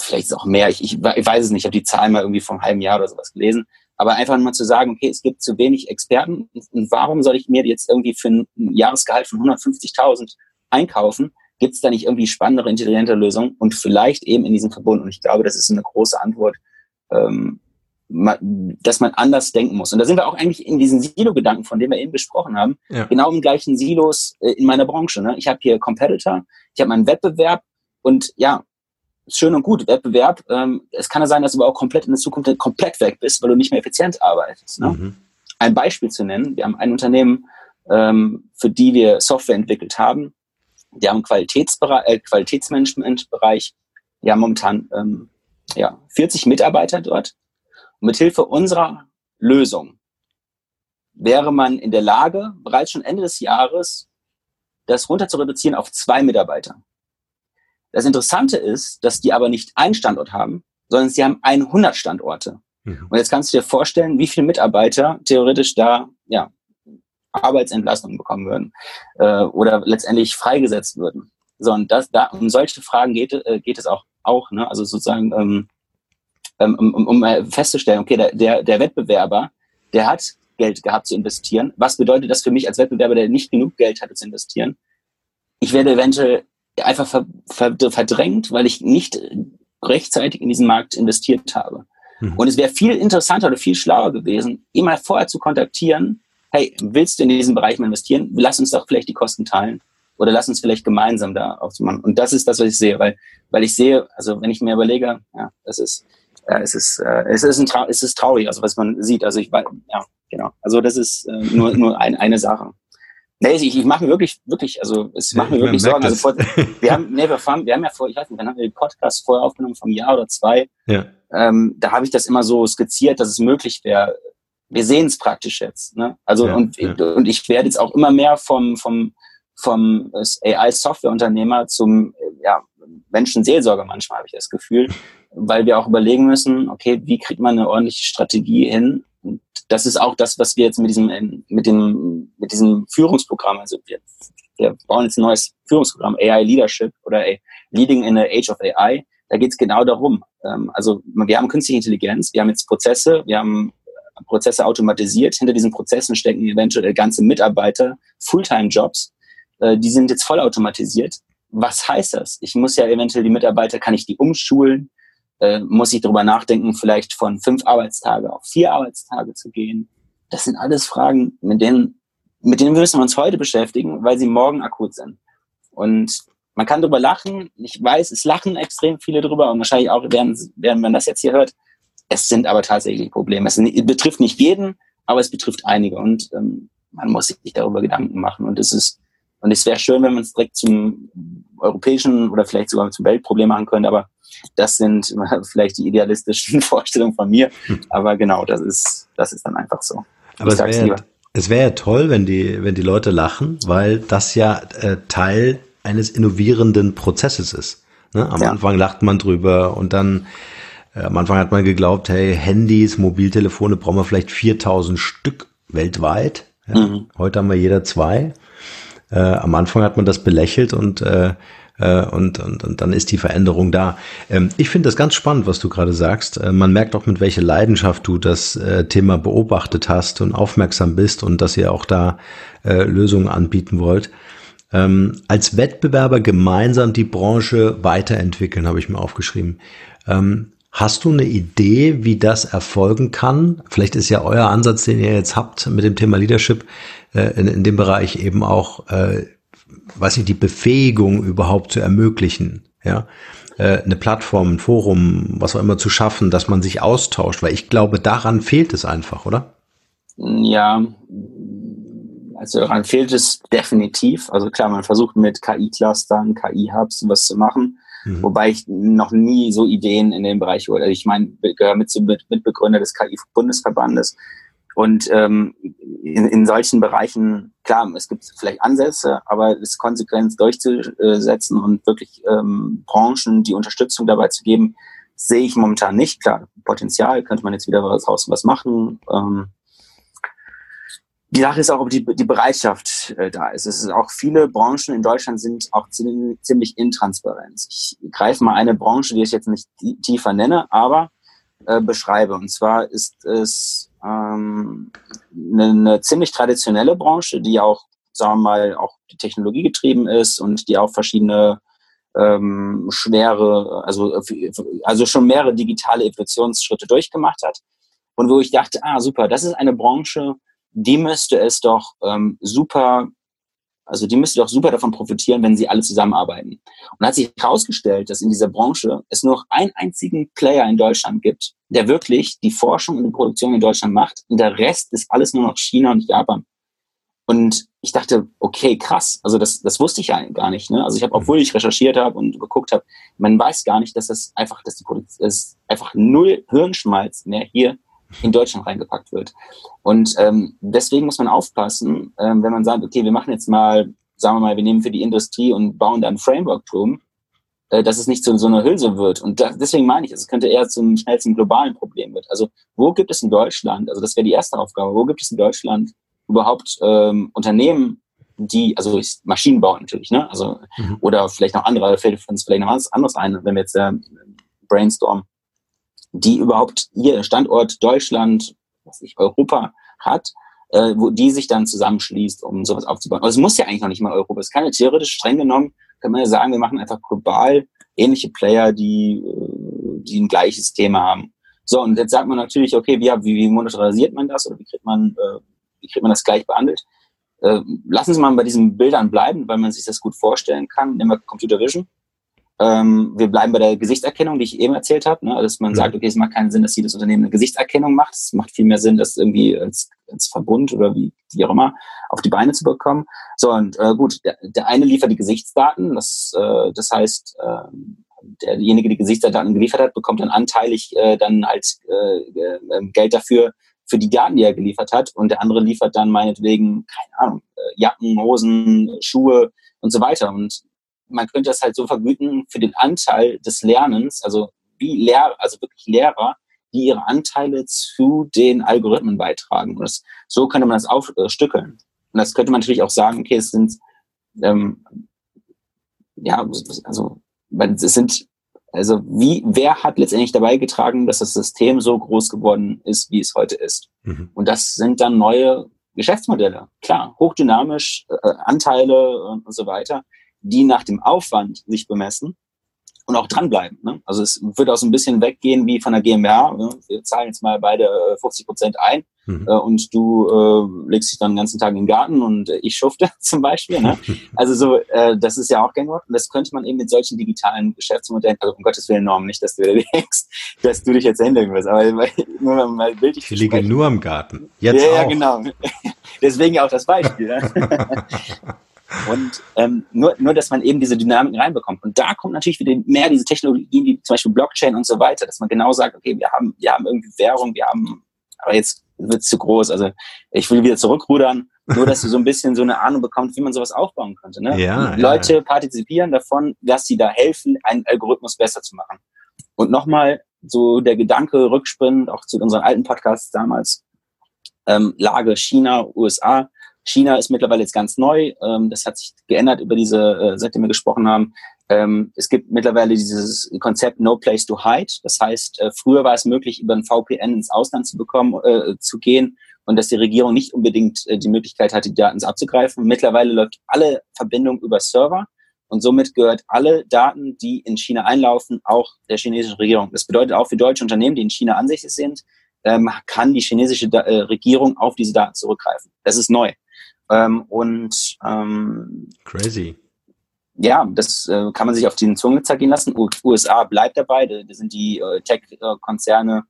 C: vielleicht ist es auch mehr, ich, ich, weiß es nicht, ich habe die Zahl mal irgendwie vor einem halben Jahr oder sowas gelesen, aber einfach mal zu sagen, okay, es gibt zu wenig Experten und warum soll ich mir jetzt irgendwie für ein Jahresgehalt von 150.000 einkaufen? Gibt es da nicht irgendwie spannendere, intelligente Lösungen und vielleicht eben in diesem Verbund? Und ich glaube, das ist eine große Antwort, ähm, dass man anders denken muss. Und da sind wir auch eigentlich in diesen Silo-Gedanken, von denen wir eben besprochen haben, ja. genau im gleichen Silos äh, in meiner Branche. Ne? Ich habe hier Competitor, ich habe meinen Wettbewerb und ja, schön und gut, Wettbewerb. Ähm, es kann ja sein, dass du aber auch komplett in der Zukunft komplett weg bist, weil du nicht mehr effizient arbeitest. Ne? Mhm. Ein Beispiel zu nennen, wir haben ein Unternehmen, ähm, für die wir Software entwickelt haben. Die haben Qualitätsbereich, äh, Qualitätsmanagementbereich. Die haben momentan ähm, ja, 40 Mitarbeiter dort. Und mit Hilfe unserer Lösung wäre man in der Lage, bereits schon Ende des Jahres das runter zu reduzieren auf zwei Mitarbeiter. Das Interessante ist, dass die aber nicht einen Standort haben, sondern sie haben 100 Standorte. Mhm. Und jetzt kannst du dir vorstellen, wie viele Mitarbeiter theoretisch da ja, Arbeitsentlastung bekommen würden äh, oder letztendlich freigesetzt würden. So, und das, da, um solche Fragen geht, äh, geht es auch, auch ne? also sozusagen, ähm, ähm, um, um, um festzustellen, okay, der, der, der Wettbewerber, der hat Geld gehabt zu investieren. Was bedeutet das für mich als Wettbewerber, der nicht genug Geld hatte zu investieren? Ich werde eventuell einfach ver, ver, verdrängt, weil ich nicht rechtzeitig in diesen Markt investiert habe. Mhm. Und es wäre viel interessanter oder viel schlauer gewesen, ihn mal vorher zu kontaktieren, hey, willst du in diesen Bereich mal investieren? Lass uns doch vielleicht die Kosten teilen oder lass uns vielleicht gemeinsam da aufzumachen. Und das ist das, was ich sehe, weil, weil ich sehe, also wenn ich mir überlege, ja, das ist, äh, es ist, äh, es ist, ein Trau es ist traurig, also was man sieht. Also ich, ja, genau. Also das ist äh, nur, nur ein, eine Sache. Nee, ich, ich mache mir wirklich, wirklich, also es macht mir wirklich Sorgen. Also vor, wir haben, nee, wir, fahren, wir haben ja vor, ich weiß nicht, wann haben wir den Podcast vorher aufgenommen, vom Jahr oder zwei. Ja. Ähm, da habe ich das immer so skizziert, dass es möglich wäre. Wir sehen es praktisch jetzt. Ne? Also ja, und, ja. und ich werde jetzt auch immer mehr vom, vom, vom AI-Software-Unternehmer zum ja, Menschenseelsorger manchmal, habe ich das Gefühl, weil wir auch überlegen müssen, okay, wie kriegt man eine ordentliche Strategie hin, das ist auch das, was wir jetzt mit diesem, ähm, mit dem, mit diesem Führungsprogramm, also wir, wir bauen jetzt ein neues Führungsprogramm, AI Leadership oder Leading in the Age of AI. Da geht es genau darum. Ähm, also wir haben künstliche Intelligenz, wir haben jetzt Prozesse, wir haben Prozesse automatisiert. Hinter diesen Prozessen stecken eventuell ganze Mitarbeiter, Fulltime-Jobs. Äh, die sind jetzt vollautomatisiert. Was heißt das? Ich muss ja eventuell die Mitarbeiter, kann ich die umschulen? Äh, muss ich darüber nachdenken, vielleicht von fünf Arbeitstage auf vier Arbeitstage zu gehen? Das sind alles Fragen, mit denen, mit denen müssen wir uns heute beschäftigen, weil sie morgen akut sind. Und man kann darüber lachen. Ich weiß, es lachen extrem viele drüber und wahrscheinlich auch, während, während man das jetzt hier hört. Es sind aber tatsächlich Probleme. Es betrifft nicht jeden, aber es betrifft einige und ähm, man muss sich darüber Gedanken machen. Und es ist, und es wäre schön, wenn man es direkt zum europäischen oder vielleicht sogar zum Weltproblem machen könnte, aber das sind vielleicht die idealistischen Vorstellungen von mir. Hm. Aber genau, das ist, das ist dann einfach so.
A: Aber es wäre es wäre ja toll, wenn die, wenn die Leute lachen, weil das ja äh, Teil eines innovierenden Prozesses ist. Ne? Am ja. Anfang lacht man drüber und dann äh, am Anfang hat man geglaubt, hey, Handys, Mobiltelefone brauchen wir vielleicht 4000 Stück weltweit. Ja? Mhm. Heute haben wir jeder zwei. Äh, am Anfang hat man das belächelt und äh, äh, und, und, und dann ist die Veränderung da. Ähm, ich finde das ganz spannend, was du gerade sagst. Äh, man merkt auch, mit welcher Leidenschaft du das äh, Thema beobachtet hast und aufmerksam bist und dass ihr auch da Lösungen anbieten wollt ähm, als Wettbewerber gemeinsam die Branche weiterentwickeln, habe ich mir aufgeschrieben. Ähm, hast du eine Idee, wie das erfolgen kann? Vielleicht ist ja euer Ansatz, den ihr jetzt habt mit dem Thema Leadership in, in, dem Bereich eben auch, weiß ich, die Befähigung überhaupt zu ermöglichen, ja äh, eine Plattform, ein Forum, was auch immer zu schaffen, dass man sich austauscht, weil ich glaube, daran fehlt es einfach, oder?
C: Ja, also daran fehlt es definitiv. Also klar, man versucht mit KI-Clustern, KI-Hubs was zu machen. Mhm. Wobei ich noch nie so Ideen in dem Bereich, oder ich meine, gehöre mit zum Mitbegründer des KI-Bundesverbandes. Und ähm, in, in solchen Bereichen, klar, es gibt vielleicht Ansätze, aber es konsequent durchzusetzen und wirklich ähm, Branchen die Unterstützung dabei zu geben, sehe ich momentan nicht. Klar, Potenzial könnte man jetzt wieder raus was machen. Ähm, die Sache ist auch, ob die, die Bereitschaft äh, da ist. Es ist auch viele Branchen in Deutschland sind auch ziemlich intransparent. Ich greife mal eine Branche, die ich jetzt nicht tiefer nenne, aber äh, beschreibe. Und zwar ist es ähm, eine, eine ziemlich traditionelle Branche, die auch, sagen wir mal, auch die Technologie getrieben ist und die auch verschiedene ähm, schwere, also, also schon mehrere digitale Evolutionsschritte durchgemacht hat. Und wo ich dachte, ah, super, das ist eine Branche, die müsste es doch ähm, super, also die müsste doch super davon profitieren, wenn sie alle zusammenarbeiten. Und hat sich herausgestellt, dass in dieser Branche es nur einen einzigen Player in Deutschland gibt, der wirklich die Forschung und die Produktion in Deutschland macht. Und der Rest ist alles nur noch China und Japan. Und ich dachte, okay, krass. Also das, das wusste ich ja gar nicht. Ne? Also ich habe, obwohl ich recherchiert habe und geguckt habe, man weiß gar nicht, dass das einfach, dass die Produktion, dass einfach null Hirnschmalz mehr hier in Deutschland reingepackt wird. Und ähm, deswegen muss man aufpassen, ähm, wenn man sagt, okay, wir machen jetzt mal, sagen wir mal, wir nehmen für die Industrie und bauen da ein Framework drum, äh, dass es nicht zu so einer Hülse wird. Und da, deswegen meine ich, es könnte eher zum schnellsten globalen Problem wird. Also wo gibt es in Deutschland, also das wäre die erste Aufgabe, wo gibt es in Deutschland überhaupt ähm, Unternehmen, die, also Maschinenbau natürlich, ne? Also, mhm. oder vielleicht noch andere, fällt uns vielleicht noch was anderes ein, wenn wir jetzt äh, brainstormen die überhaupt hier Standort Deutschland, was ich Europa hat, äh, wo die sich dann zusammenschließt, um sowas aufzubauen. Aber es muss ja eigentlich noch nicht mal Europa. Es kann ja theoretisch streng genommen, kann man ja sagen, wir machen einfach global ähnliche Player, die, äh, die ein gleiches Thema haben. So, und jetzt sagt man natürlich, okay, wie, wie, wie monetarisiert man das oder wie kriegt man, äh, wie kriegt man das gleich behandelt? Äh, lassen Sie mal bei diesen Bildern bleiben, weil man sich das gut vorstellen kann. Nehmen wir Computer Vision. Ähm, wir bleiben bei der Gesichtserkennung, die ich eben erzählt habe, ne? dass man sagt, okay, es macht keinen Sinn, dass jedes Unternehmen eine Gesichtserkennung macht. Es macht viel mehr Sinn, das irgendwie als, als Verbund oder wie, wie auch immer auf die Beine zu bekommen. So, und äh, gut, der, der eine liefert die Gesichtsdaten, das, äh, das heißt, äh, derjenige, der die Gesichtsdaten geliefert hat, bekommt dann anteilig äh, dann als äh, äh, Geld dafür, für die Daten, die er geliefert hat. Und der andere liefert dann meinetwegen, keine Ahnung, äh, Jacken, Hosen, Schuhe und so weiter. Und man könnte das halt so vergüten für den Anteil des Lernens, also wie Lehrer, also wirklich Lehrer, die ihre Anteile zu den Algorithmen beitragen. Und das, so könnte man das aufstückeln. Und das könnte man natürlich auch sagen, okay, es sind, ähm, ja, also, es sind Also wie, wer hat letztendlich dabei getragen, dass das System so groß geworden ist, wie es heute ist? Mhm. Und das sind dann neue Geschäftsmodelle. Klar, hochdynamisch, äh, Anteile und, und so weiter, die nach dem Aufwand sich bemessen und auch dranbleiben. Ne? Also es wird auch so ein bisschen weggehen wie von der GmbH. Ne? Wir zahlen jetzt mal beide 50 äh, Prozent ein mhm. äh, und du äh, legst dich dann den ganzen Tag in den Garten und äh, ich schufte zum Beispiel. Ne? Also so, äh, das ist ja auch Gangwort und das könnte man eben mit solchen digitalen Geschäftsmodellen, also um Gottes Willen Norm, nicht, dass du denkst, dass du dich jetzt hinlegen wirst, aber nur mal bildlich
A: Ich liege nur im Garten. Jetzt
C: ja,
A: auch.
C: ja, genau. Deswegen auch das Beispiel. Und ähm, nur, nur, dass man eben diese Dynamik reinbekommt. Und da kommt natürlich wieder mehr diese Technologien wie zum Beispiel Blockchain und so weiter, dass man genau sagt, okay, wir haben, wir haben irgendwie Währung, wir haben, aber jetzt wird es zu groß. Also ich will wieder zurückrudern, nur dass du so ein bisschen so eine Ahnung bekommst, wie man sowas aufbauen könnte. Ne? Ja, Leute ja. partizipieren davon, dass sie da helfen, einen Algorithmus besser zu machen. Und nochmal so der Gedanke rückspringend, auch zu unseren alten Podcasts damals, ähm, Lage China, USA, China ist mittlerweile jetzt ganz neu. Ähm, das hat sich geändert über diese, äh, seitdem wir gesprochen haben. Ähm, es gibt mittlerweile dieses Konzept No Place to Hide. Das heißt, äh, früher war es möglich, über ein VPN ins Ausland zu bekommen, äh, zu gehen und dass die Regierung nicht unbedingt äh, die Möglichkeit hat, die Daten abzugreifen. Mittlerweile läuft alle Verbindung über Server und somit gehört alle Daten, die in China einlaufen, auch der chinesischen Regierung. Das bedeutet auch für deutsche Unternehmen, die in China ansässig sind, ähm, kann die chinesische äh, Regierung auf diese Daten zurückgreifen. Das ist neu. Ähm, und ähm,
A: crazy.
C: Ja, das äh, kann man sich auf die Zunge zergehen lassen. U USA bleibt dabei, das sind die äh, Tech-Konzerne,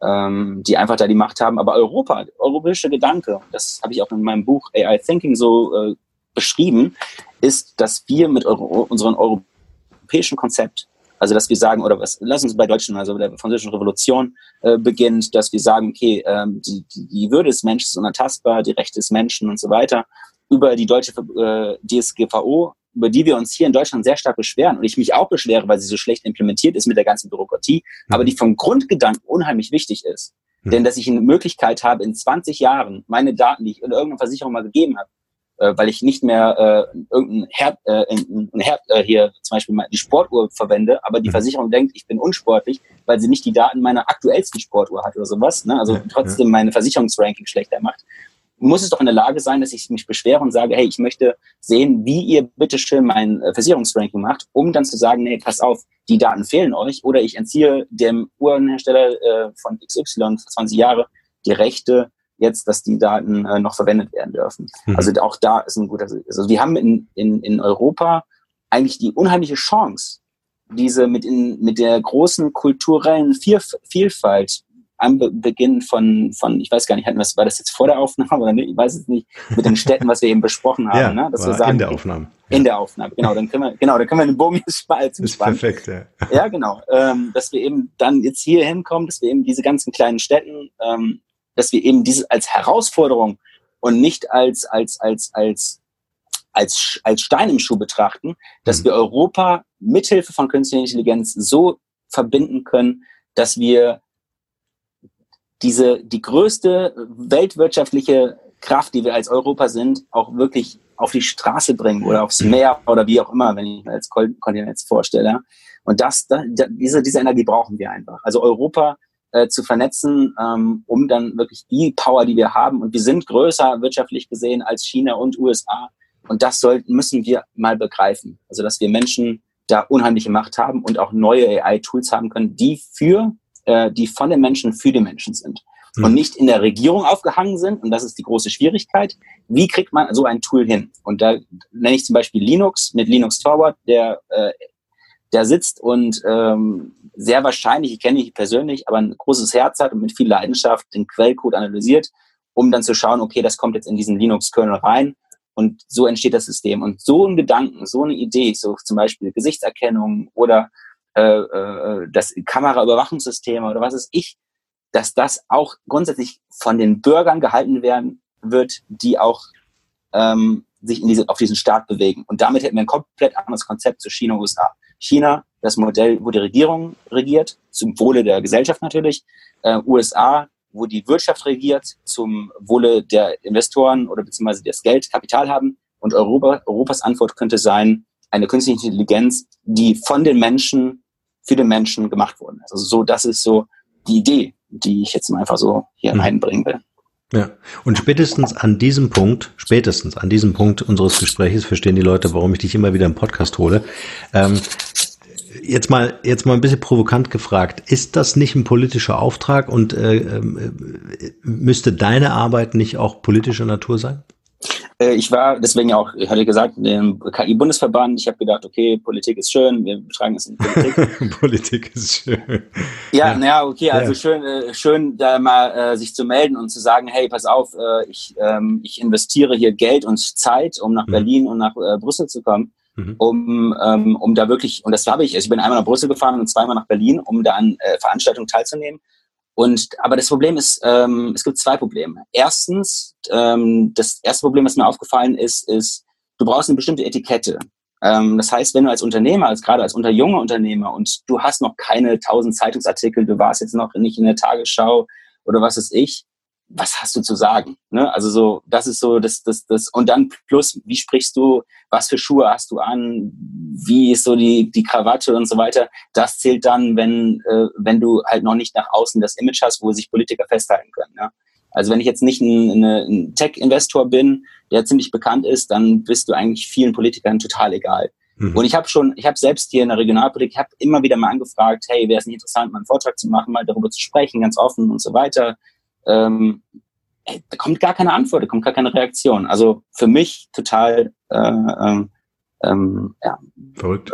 C: ähm, die einfach da die Macht haben. Aber Europa, europäische Gedanke, das habe ich auch in meinem Buch AI Thinking so äh, beschrieben, ist, dass wir mit Euro unserem europäischen Konzept also dass wir sagen, oder was, lass uns bei Deutschen, also der französischen Revolution äh, beginnt, dass wir sagen, okay, ähm, die, die, die Würde des Menschen ist unantastbar, die Rechte des Menschen und so weiter, über die deutsche äh, DSGVO, über die wir uns hier in Deutschland sehr stark beschweren und ich mich auch beschwere, weil sie so schlecht implementiert ist mit der ganzen Bürokratie, mhm. aber die vom Grundgedanken unheimlich wichtig ist. Mhm. Denn dass ich eine Möglichkeit habe, in 20 Jahren meine Daten, die ich in irgendeiner Versicherung mal gegeben habe, äh, weil ich nicht mehr äh, irgendein Herd, äh, ein Herd äh, hier zum Beispiel die Sportuhr verwende, aber die mhm. Versicherung denkt, ich bin unsportlich, weil sie nicht die Daten meiner aktuellsten Sportuhr hat oder sowas, ne? also trotzdem meine Versicherungsranking schlechter macht muss es doch in der Lage sein, dass ich mich beschwere und sage, hey, ich möchte sehen, wie ihr bitteschön mein äh, Versicherungsranking macht, um dann zu sagen, nee, pass auf, die Daten fehlen euch oder ich entziehe dem Uhrenhersteller äh, von XY für 20 Jahre die Rechte, jetzt, dass die Daten äh, noch verwendet werden dürfen. Mhm. Also auch da ist ein guter, also wir haben in, in, in Europa eigentlich die unheimliche Chance, diese mit, in, mit der großen kulturellen Vielfalt am Beginn von, von, ich weiß gar nicht, hatten wir, war das jetzt vor der Aufnahme oder nicht, ich weiß es nicht, mit den Städten, was wir eben besprochen haben,
A: ja,
C: ne? dass
A: wir sagen, in der Aufnahme.
C: In der Aufnahme, genau, dann können wir, genau, dann können wir den Bogen jetzt spalten.
A: Ist perfekt, ja.
C: Ja, genau, ähm, dass wir eben dann jetzt hier hinkommen, dass wir eben diese ganzen kleinen Städten ähm, dass wir eben diese als Herausforderung und nicht als, als, als, als, als, als Stein im Schuh betrachten, dass mhm. wir Europa mithilfe von künstlicher Intelligenz so verbinden können, dass wir diese, die größte weltwirtschaftliche Kraft, die wir als Europa sind, auch wirklich auf die Straße bringen oder aufs Meer oder wie auch immer, wenn ich mir als Kontinent jetzt vorstelle. Und das, da, diese, diese Energie brauchen wir einfach. Also Europa äh, zu vernetzen, ähm, um dann wirklich die Power, die wir haben, und wir sind größer wirtschaftlich gesehen als China und USA. Und das sollten, müssen wir mal begreifen. Also, dass wir Menschen da unheimliche Macht haben und auch neue AI-Tools haben können, die für, äh, die von den Menschen für die Menschen sind. Mhm. Und nicht in der Regierung aufgehangen sind. Und das ist die große Schwierigkeit. Wie kriegt man so ein Tool hin? Und da nenne ich zum Beispiel Linux mit Linux Torwart, der äh, der sitzt und ähm, sehr wahrscheinlich, ich kenne ihn persönlich, aber ein großes Herz hat und mit viel Leidenschaft den Quellcode analysiert, um dann zu schauen, okay, das kommt jetzt in diesen Linux-Kernel rein und so entsteht das System. Und so ein Gedanken, so eine Idee, so zum Beispiel Gesichtserkennung oder äh, äh, das Kameraüberwachungssystem oder was ist ich, dass das auch grundsätzlich von den Bürgern gehalten werden wird, die auch ähm, sich in diese, auf diesen Staat bewegen. Und damit hätten wir ein komplett anderes Konzept zu China und USA. China, das Modell, wo die Regierung regiert, zum Wohle der Gesellschaft natürlich. Äh, USA, wo die Wirtschaft regiert, zum Wohle der Investoren oder beziehungsweise das Geld, Kapital haben. Und Europa, Europas Antwort könnte sein, eine künstliche Intelligenz, die von den Menschen für den Menschen gemacht worden ist. Also so, das ist so die Idee, die ich jetzt mal einfach so hier mhm. einbringen will.
A: Ja, und spätestens an diesem Punkt, spätestens an diesem Punkt unseres Gesprächs verstehen die Leute, warum ich dich immer wieder im Podcast hole. Ähm, jetzt mal, jetzt mal ein bisschen provokant gefragt. Ist das nicht ein politischer Auftrag und äh, äh, müsste deine Arbeit nicht auch politischer Natur sein?
C: Äh, ich war deswegen auch, ich hatte gesagt, im KI-Bundesverband, ich habe gedacht, okay, Politik ist schön, wir betreiben es in Politik.
A: Politik ist schön.
C: Ja, naja, ja, okay, also ja. schön, äh, schön da mal äh, sich zu melden und zu sagen, hey, pass auf, äh, ich, ähm, ich investiere hier Geld und Zeit, um nach mhm. Berlin und nach äh, Brüssel zu kommen. Mhm. Um, ähm, um da wirklich, und das habe ich, also ich bin einmal nach Brüssel gefahren und zweimal nach Berlin, um da an äh, Veranstaltungen teilzunehmen. Und aber das Problem ist, ähm, es gibt zwei Probleme. Erstens, ähm, das erste Problem, was mir aufgefallen ist, ist, du brauchst eine bestimmte Etikette. Ähm, das heißt, wenn du als Unternehmer, als gerade als unter junger Unternehmer und du hast noch keine tausend Zeitungsartikel, du warst jetzt noch nicht in der Tagesschau oder was ist ich, was hast du zu sagen? Ne? Also so, das ist so, das, das, das, und dann plus, wie sprichst du, was für Schuhe hast du an, wie ist so die, die Krawatte und so weiter. Das zählt dann, wenn, äh, wenn du halt noch nicht nach außen das Image hast, wo sich Politiker festhalten können. Ja? Also wenn ich jetzt nicht ein, ein Tech-Investor bin, der ziemlich bekannt ist, dann bist du eigentlich vielen Politikern total egal. Mhm. Und ich habe schon, ich habe selbst hier in der Regionalpolitik, ich habe immer wieder mal angefragt, hey, wäre es nicht interessant, mal einen Vortrag zu machen, mal darüber zu sprechen, ganz offen und so weiter ähm, da kommt gar keine Antwort, da kommt gar keine Reaktion. Also für mich total äh, ähm, ähm, ja,
A: verrückt.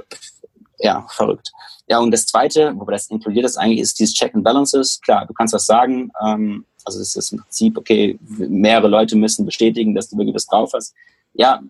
C: Ja, verrückt. Ja, und das Zweite, wobei das inkludiert ist eigentlich, ist dieses Check and Balances. Klar, du kannst was sagen. Ähm, also es ist im Prinzip, okay, mehrere Leute müssen bestätigen, dass du wirklich was drauf hast. Ja,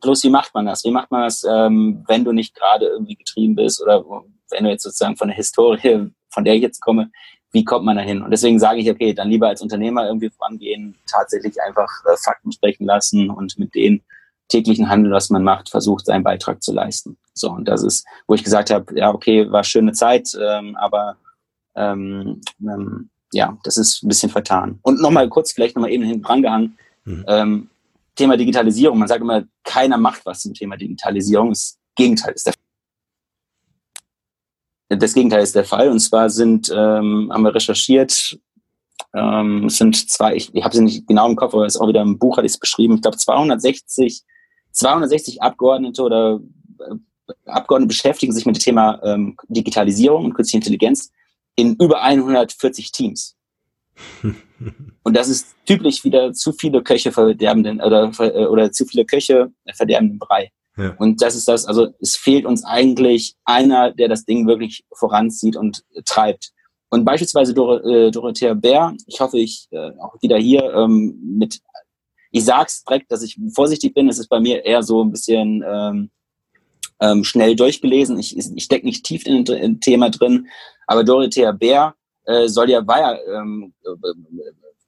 C: bloß wie macht man das? Wie macht man das, ähm, wenn du nicht gerade irgendwie getrieben bist oder wenn du jetzt sozusagen von der Historie, von der ich jetzt komme, wie kommt man da hin? Und deswegen sage ich, okay, dann lieber als Unternehmer irgendwie vorangehen, tatsächlich einfach äh, Fakten sprechen lassen und mit den täglichen Handel, was man macht, versucht, seinen Beitrag zu leisten. So, und das ist, wo ich gesagt habe, ja, okay, war schöne Zeit, ähm, aber ähm, ähm, ja, das ist ein bisschen vertan. Und nochmal kurz, vielleicht nochmal eben hinten dran gehangen, mhm. ähm, Thema Digitalisierung. Man sagt immer, keiner macht was zum Thema Digitalisierung. Das Gegenteil ist der das Gegenteil ist der Fall. Und zwar sind, ähm, haben wir recherchiert, ähm, es sind zwei, ich, ich habe sie nicht genau im Kopf, aber es ist auch wieder im Buch, hatte ich es beschrieben, ich glaube 260, 260 Abgeordnete oder äh, Abgeordnete beschäftigen sich mit dem Thema ähm, Digitalisierung und künstliche Intelligenz in über 140 Teams. Und das ist typisch wieder zu viele Köche verderbenden oder, oder zu viele Köche verderbenden Brei. Und das ist das, also es fehlt uns eigentlich einer, der das Ding wirklich voranzieht und treibt. Und beispielsweise Dor äh, Dorothea Bär, ich hoffe, ich äh, auch wieder hier ähm, mit, ich sag's direkt, dass ich vorsichtig bin, es ist bei mir eher so ein bisschen ähm, ähm, schnell durchgelesen. Ich, ich stecke nicht tief in dem Thema drin, aber Dorothea Bär äh, soll ja, war ja ähm,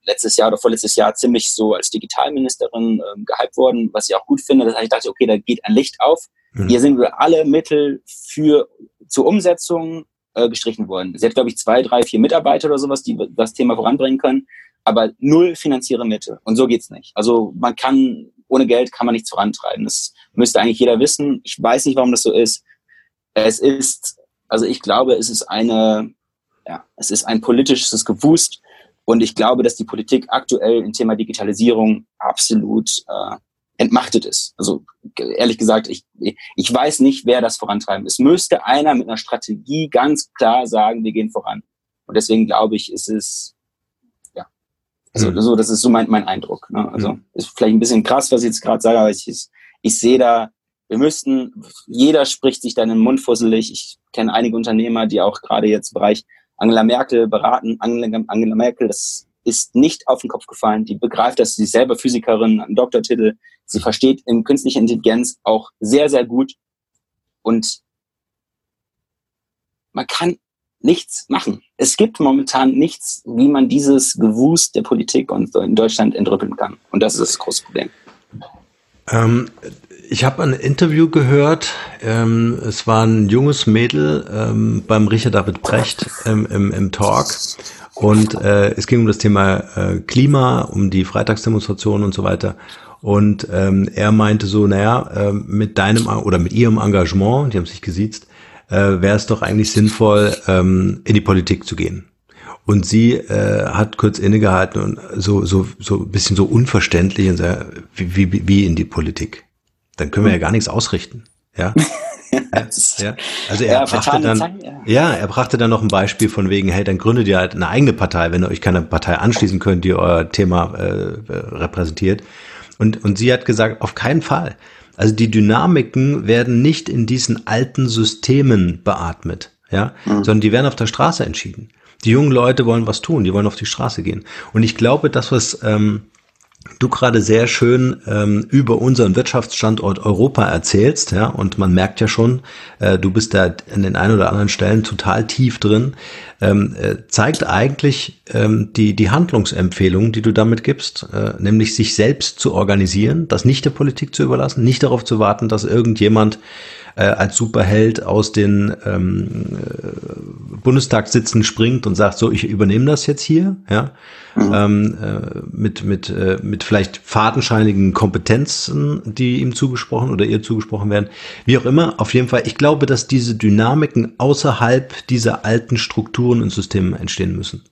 C: letztes Jahr oder vorletztes Jahr ziemlich so als Digitalministerin ähm, gehypt worden, was ich auch gut finde. Das heißt, ich dachte, okay, da geht ein Licht auf. Mhm. Hier sind wir alle Mittel für zur Umsetzung äh, gestrichen worden. Sie hat, glaube ich, zwei, drei, vier Mitarbeiter oder sowas, die das Thema voranbringen können, aber null finanzielle Mittel. Und so geht's nicht. Also man kann, ohne Geld kann man nichts vorantreiben. Das müsste eigentlich jeder wissen. Ich weiß nicht, warum das so ist. Es ist, also ich glaube, es ist eine, ja, es ist ein politisches Gewust, und ich glaube, dass die Politik aktuell im Thema Digitalisierung absolut äh, entmachtet ist. Also ehrlich gesagt, ich, ich weiß nicht, wer das vorantreiben. Es müsste einer mit einer Strategie ganz klar sagen, wir gehen voran. Und deswegen glaube ich, ist es, ja, also mhm. so, das ist so mein, mein Eindruck. Ne? Also mhm. ist vielleicht ein bisschen krass, was ich jetzt gerade sage, aber ich, ich, ich sehe da, wir müssten, jeder spricht sich da in den Mund fusselig. Ich kenne einige Unternehmer, die auch gerade jetzt im Bereich Angela Merkel beraten. Angela, Angela Merkel, das ist nicht auf den Kopf gefallen. Die begreift dass sie selber Physikerin, einen Doktortitel. Sie versteht in künstlicher Intelligenz auch sehr, sehr gut. Und man kann nichts machen. Es gibt momentan nichts, wie man dieses Gewusst der Politik in Deutschland entrüppeln kann. Und das ist das große Problem.
A: Ähm, ich habe ein Interview gehört. Ähm, es war ein junges Mädel ähm, beim Richard David Brecht ähm, im, im Talk. Und äh, es ging um das Thema äh, Klima, um die Freitagsdemonstration und so weiter. Und ähm, er meinte so, naja, äh, mit deinem oder mit ihrem Engagement, die haben sich gesiezt, äh, wäre es doch eigentlich sinnvoll, ähm, in die Politik zu gehen. Und sie äh, hat kurz innegehalten und so so so ein bisschen so unverständlich und sagt, wie, wie, wie in die Politik. Dann können wir ja gar nichts ausrichten. Ja. ja, Also er ja, brachte dann, Zeit, ja. ja. er brachte dann noch ein Beispiel von wegen, hey, dann gründet ihr halt eine eigene Partei, wenn ihr euch keine Partei anschließen könnt, die euer Thema äh, repräsentiert. Und, und sie hat gesagt, auf keinen Fall. Also die Dynamiken werden nicht in diesen alten Systemen beatmet, ja, mhm. sondern die werden auf der Straße entschieden. Die jungen Leute wollen was tun, die wollen auf die Straße gehen. Und ich glaube, das, was ähm, du gerade sehr schön ähm, über unseren Wirtschaftsstandort Europa erzählst, ja, und man merkt ja schon, äh, du bist da an den ein oder anderen Stellen total tief drin, ähm, äh, zeigt eigentlich ähm, die, die Handlungsempfehlung, die du damit gibst, äh, nämlich sich selbst zu organisieren, das nicht der Politik zu überlassen, nicht darauf zu warten, dass irgendjemand äh, als Superheld aus den ähm, äh, Bundestagssitzen springt und sagt, so, ich übernehme das jetzt hier, ja, mhm. ähm, äh, mit, mit, äh, mit vielleicht fadenscheinigen Kompetenzen, die ihm zugesprochen oder ihr zugesprochen werden. Wie auch immer, auf jeden Fall, ich glaube, dass diese Dynamiken außerhalb dieser alten Strukturen und Systeme entstehen müssen.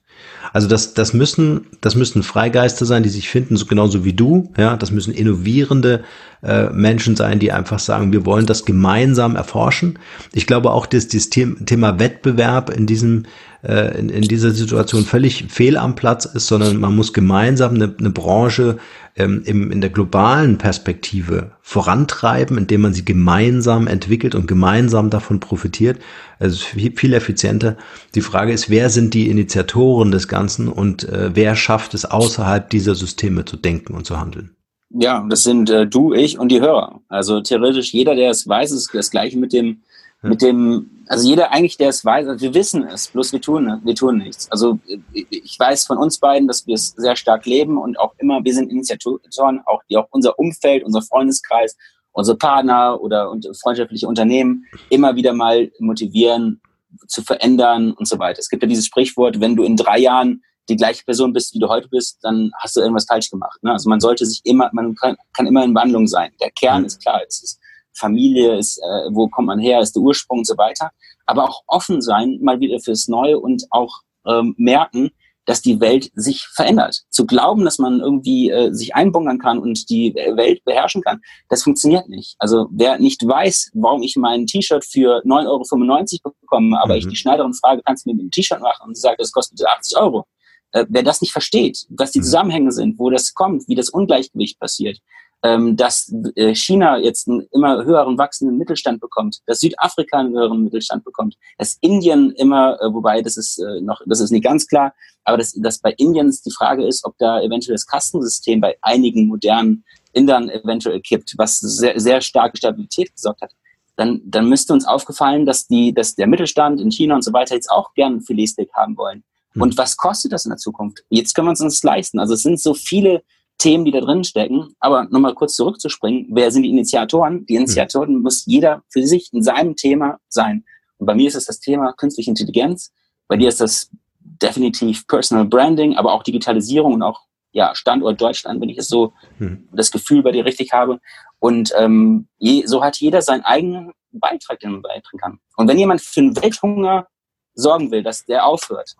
A: Also das, das müssen, das müssen Freigeister sein, die sich finden, so genauso wie du. Ja, das müssen innovierende äh, Menschen sein, die einfach sagen, wir wollen das gemeinsam erforschen. Ich glaube auch, dass das Thema Wettbewerb in diesem äh, in, in dieser Situation völlig fehl am Platz ist, sondern man muss gemeinsam eine, eine Branche ähm, im, in der globalen Perspektive vorantreiben, indem man sie gemeinsam entwickelt und gemeinsam davon profitiert. Also viel, viel effizienter. Die Frage ist, wer sind die Initiatoren des Ganzen und äh, wer schafft es außerhalb dieser Systeme zu denken und zu handeln?
C: Ja, das sind äh, du, ich und die Hörer. Also theoretisch jeder, der es weiß, ist das gleiche mit dem mit dem, also jeder eigentlich, der es weiß, also wir wissen es, bloß wir tun, wir tun nichts. Also ich weiß von uns beiden, dass wir es sehr stark leben und auch immer, wir sind Initiatoren, auch die auch unser Umfeld, unser Freundeskreis, unsere Partner oder freundschaftliche Unternehmen immer wieder mal motivieren, zu verändern und so weiter. Es gibt ja dieses Sprichwort, wenn du in drei Jahren die gleiche Person bist, wie du heute bist, dann hast du irgendwas falsch gemacht. Ne? Also man sollte sich immer, man kann, kann immer in Wandlung sein. Der Kern mhm. ist klar, es ist Familie ist, äh, wo kommt man her, ist der Ursprung und so weiter. Aber auch offen sein, mal wieder fürs Neue und auch ähm, merken, dass die Welt sich verändert. Zu glauben, dass man irgendwie äh, sich einbungern kann und die Welt beherrschen kann, das funktioniert nicht. Also wer nicht weiß, warum ich mein T-Shirt für 9,95 Euro bekomme, aber mhm. ich die Schneiderin frage, kannst du mir ein T-Shirt machen? Und sie sagt, das kostet 80 Euro. Äh, wer das nicht versteht, was die mhm. Zusammenhänge sind, wo das kommt, wie das Ungleichgewicht passiert, ähm, dass äh, China jetzt einen immer höheren wachsenden Mittelstand bekommt, dass Südafrika einen höheren Mittelstand bekommt, dass Indien immer, äh, wobei das ist äh, noch, das ist nicht ganz klar, aber dass, dass bei Indien die Frage ist, ob da eventuell das Kastensystem bei einigen modernen Indern eventuell kippt, was sehr, sehr starke Stabilität gesorgt hat. Dann, dann müsste uns aufgefallen, dass die, dass der Mittelstand in China und so weiter jetzt auch gern Filetsteak haben wollen. Hm. Und was kostet das in der Zukunft? Jetzt können wir es uns leisten. Also es sind so viele Themen, die da drin stecken. Aber nochmal kurz zurückzuspringen, wer sind die Initiatoren? Die Initiatoren mhm. muss jeder für sich in seinem Thema sein. Und bei mir ist es das Thema künstliche Intelligenz. Bei dir ist das definitiv Personal Branding, aber auch Digitalisierung und auch ja, Standort Deutschland, wenn ich es so mhm. das Gefühl bei dir richtig habe. Und ähm, je, so hat jeder seinen eigenen Beitrag, den man beitragen kann. Und wenn jemand für den Welthunger sorgen will, dass der aufhört,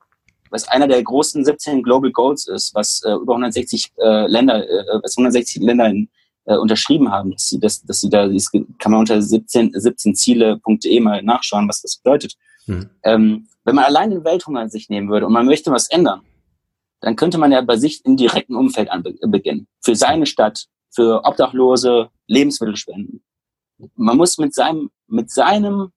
C: was einer der großen 17 Global Goals ist, was äh, über 160 äh, Länder, äh, was 160 Länder in, äh, unterschrieben haben, dass sie, das, dass sie da, das kann man unter 17, 17ziele.de mal nachschauen, was das bedeutet. Mhm. Ähm, wenn man allein den Welthunger sich nehmen würde und man möchte was ändern, dann könnte man ja bei sich im direkten Umfeld anbe beginnen. Für seine Stadt, für Obdachlose, Lebensmittel spenden. Man muss mit seinem, mit seinem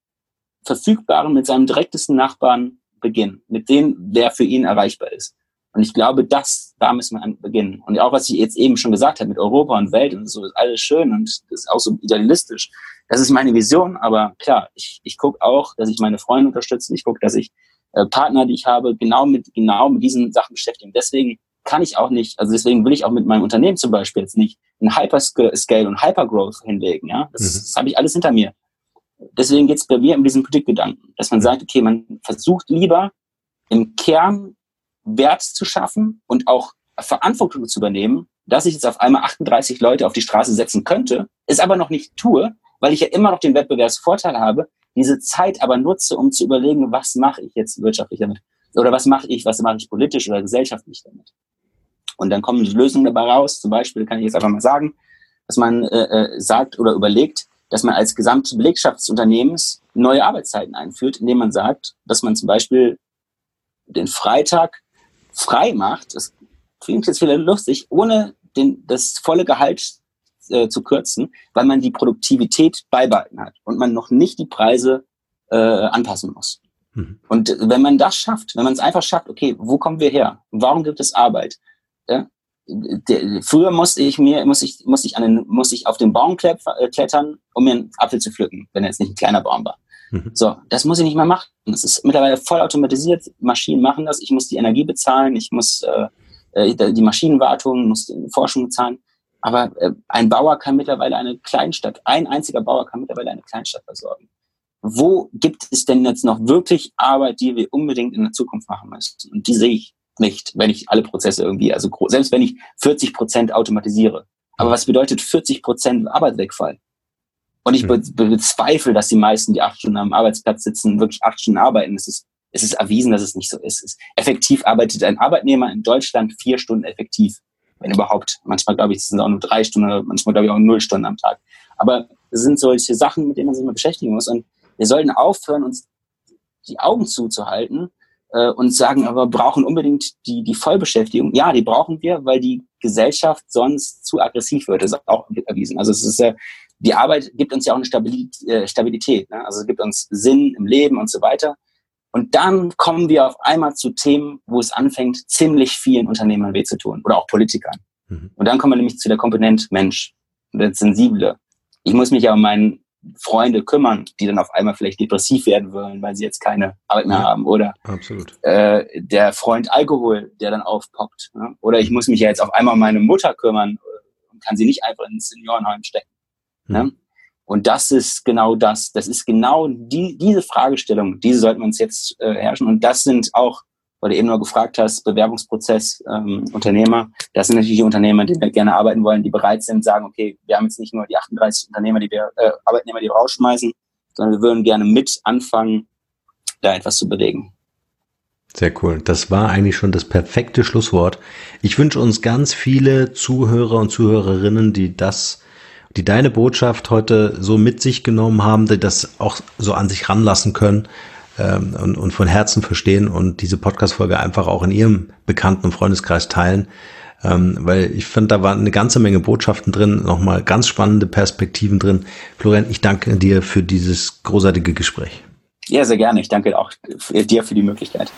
C: verfügbaren, mit seinem direktesten Nachbarn beginnen, mit dem, der für ihn erreichbar ist. Und ich glaube, das, da müssen wir beginnen. Und auch was ich jetzt eben schon gesagt habe mit Europa und Welt und so ist alles schön und das ist auch so idealistisch. Das ist meine Vision, aber klar, ich, ich gucke auch, dass ich meine Freunde unterstütze. Ich gucke, dass ich äh, Partner, die ich habe, genau mit, genau mit diesen Sachen beschäftigen. Deswegen kann ich auch nicht, also deswegen will ich auch mit meinem Unternehmen zum Beispiel jetzt nicht ein Hyperscale und Hypergrowth hinlegen. Ja, das, mhm. das habe ich alles hinter mir deswegen geht es bei mir um diesen Produktgedanken, dass man sagt, okay, man versucht lieber im Kern Wert zu schaffen und auch Verantwortung zu übernehmen, dass ich jetzt auf einmal 38 Leute auf die Straße setzen könnte, es aber noch nicht tue, weil ich ja immer noch den Wettbewerbsvorteil habe, diese Zeit aber nutze, um zu überlegen, was mache ich jetzt wirtschaftlich damit? Oder was mache ich, was mache ich politisch oder gesellschaftlich damit? Und dann kommen Lösungen dabei raus. Zum Beispiel kann ich jetzt einfach mal sagen, dass man äh, äh, sagt oder überlegt, dass man als gesamte Belegschaft des Unternehmens neue Arbeitszeiten einführt, indem man sagt, dass man zum Beispiel den Freitag frei macht. Das klingt jetzt wieder lustig, ohne den, das volle Gehalt äh, zu kürzen, weil man die Produktivität beibehalten hat und man noch nicht die Preise äh, anpassen muss. Mhm. Und wenn man das schafft, wenn man es einfach schafft, okay, wo kommen wir her? Warum gibt es Arbeit? Ja? Der, früher musste ich mir, muss ich, muss ich an den, muss ich auf den Baum äh, klettern, um mir einen Apfel zu pflücken, wenn er jetzt nicht ein kleiner Baum war. Mhm. So, das muss ich nicht mehr machen. Das ist mittlerweile voll automatisiert. Maschinen machen das. Ich muss die Energie bezahlen, ich muss äh, äh die Maschinenwartung, muss die Forschung bezahlen. Aber äh, ein Bauer kann mittlerweile eine Kleinstadt, ein einziger Bauer kann mittlerweile eine Kleinstadt versorgen. Wo gibt es denn jetzt noch wirklich Arbeit, die wir unbedingt in der Zukunft machen müssen? Und die sehe ich nicht, wenn ich alle Prozesse irgendwie, also selbst wenn ich 40 Prozent automatisiere. Aber was bedeutet 40 Prozent Arbeitswegfall? Und ich hm. be bezweifle, dass die meisten, die acht Stunden am Arbeitsplatz sitzen, wirklich acht Stunden arbeiten. Es ist, es ist erwiesen, dass es nicht so ist. ist. Effektiv arbeitet ein Arbeitnehmer in Deutschland vier Stunden effektiv wenn überhaupt. Manchmal glaube ich, sind es auch nur drei Stunden manchmal glaube ich auch null Stunden am Tag. Aber es sind solche Sachen, mit denen man sich mal beschäftigen muss. Und wir sollten aufhören, uns die Augen zuzuhalten äh, und sagen, aber brauchen unbedingt die, die Vollbeschäftigung. Ja, die brauchen wir, weil die Gesellschaft sonst zu aggressiv wird. Das ist auch erwiesen. Also es ist ja, die Arbeit gibt uns ja auch eine Stabilität. Äh, Stabilität ne? Also es gibt uns Sinn im Leben und so weiter. Und dann kommen wir auf einmal zu Themen, wo es anfängt, ziemlich vielen Unternehmern weh zu tun oder auch Politikern. Mhm. Und dann kommen wir nämlich zu der Komponente Mensch, das Sensible. Ich muss mich ja um meine Freunde kümmern, die dann auf einmal vielleicht depressiv werden wollen, weil sie jetzt keine Arbeit mehr ja, haben. Oder
A: absolut.
C: Äh, der Freund Alkohol, der dann aufpoppt. Ne? Oder ich muss mich ja jetzt auf einmal um meine Mutter kümmern und kann sie nicht einfach ins Seniorenheim stecken. Ne? Mhm. Ne? Und das ist genau das. Das ist genau die, diese Fragestellung, diese sollten wir uns jetzt äh, herrschen. Und das sind auch, weil du eben nur gefragt hast, Bewerbungsprozess, ähm, Unternehmer. Das sind natürlich die Unternehmer, die wir gerne arbeiten wollen, die bereit sind, sagen, okay, wir haben jetzt nicht nur die 38 Unternehmer, die wir, äh, Arbeitnehmer, die wir rausschmeißen, sondern wir würden gerne mit anfangen, da etwas zu bewegen.
A: Sehr cool. Das war eigentlich schon das perfekte Schlusswort. Ich wünsche uns ganz viele Zuhörer und Zuhörerinnen, die das die deine Botschaft heute so mit sich genommen haben, die das auch so an sich ranlassen können ähm, und, und von Herzen verstehen und diese Podcast-Folge einfach auch in ihrem Bekannten- und Freundeskreis teilen. Ähm, weil ich finde, da waren eine ganze Menge Botschaften drin, nochmal ganz spannende Perspektiven drin. Florian, ich danke dir für dieses großartige Gespräch.
C: Ja, sehr gerne. Ich danke auch dir für die Möglichkeit.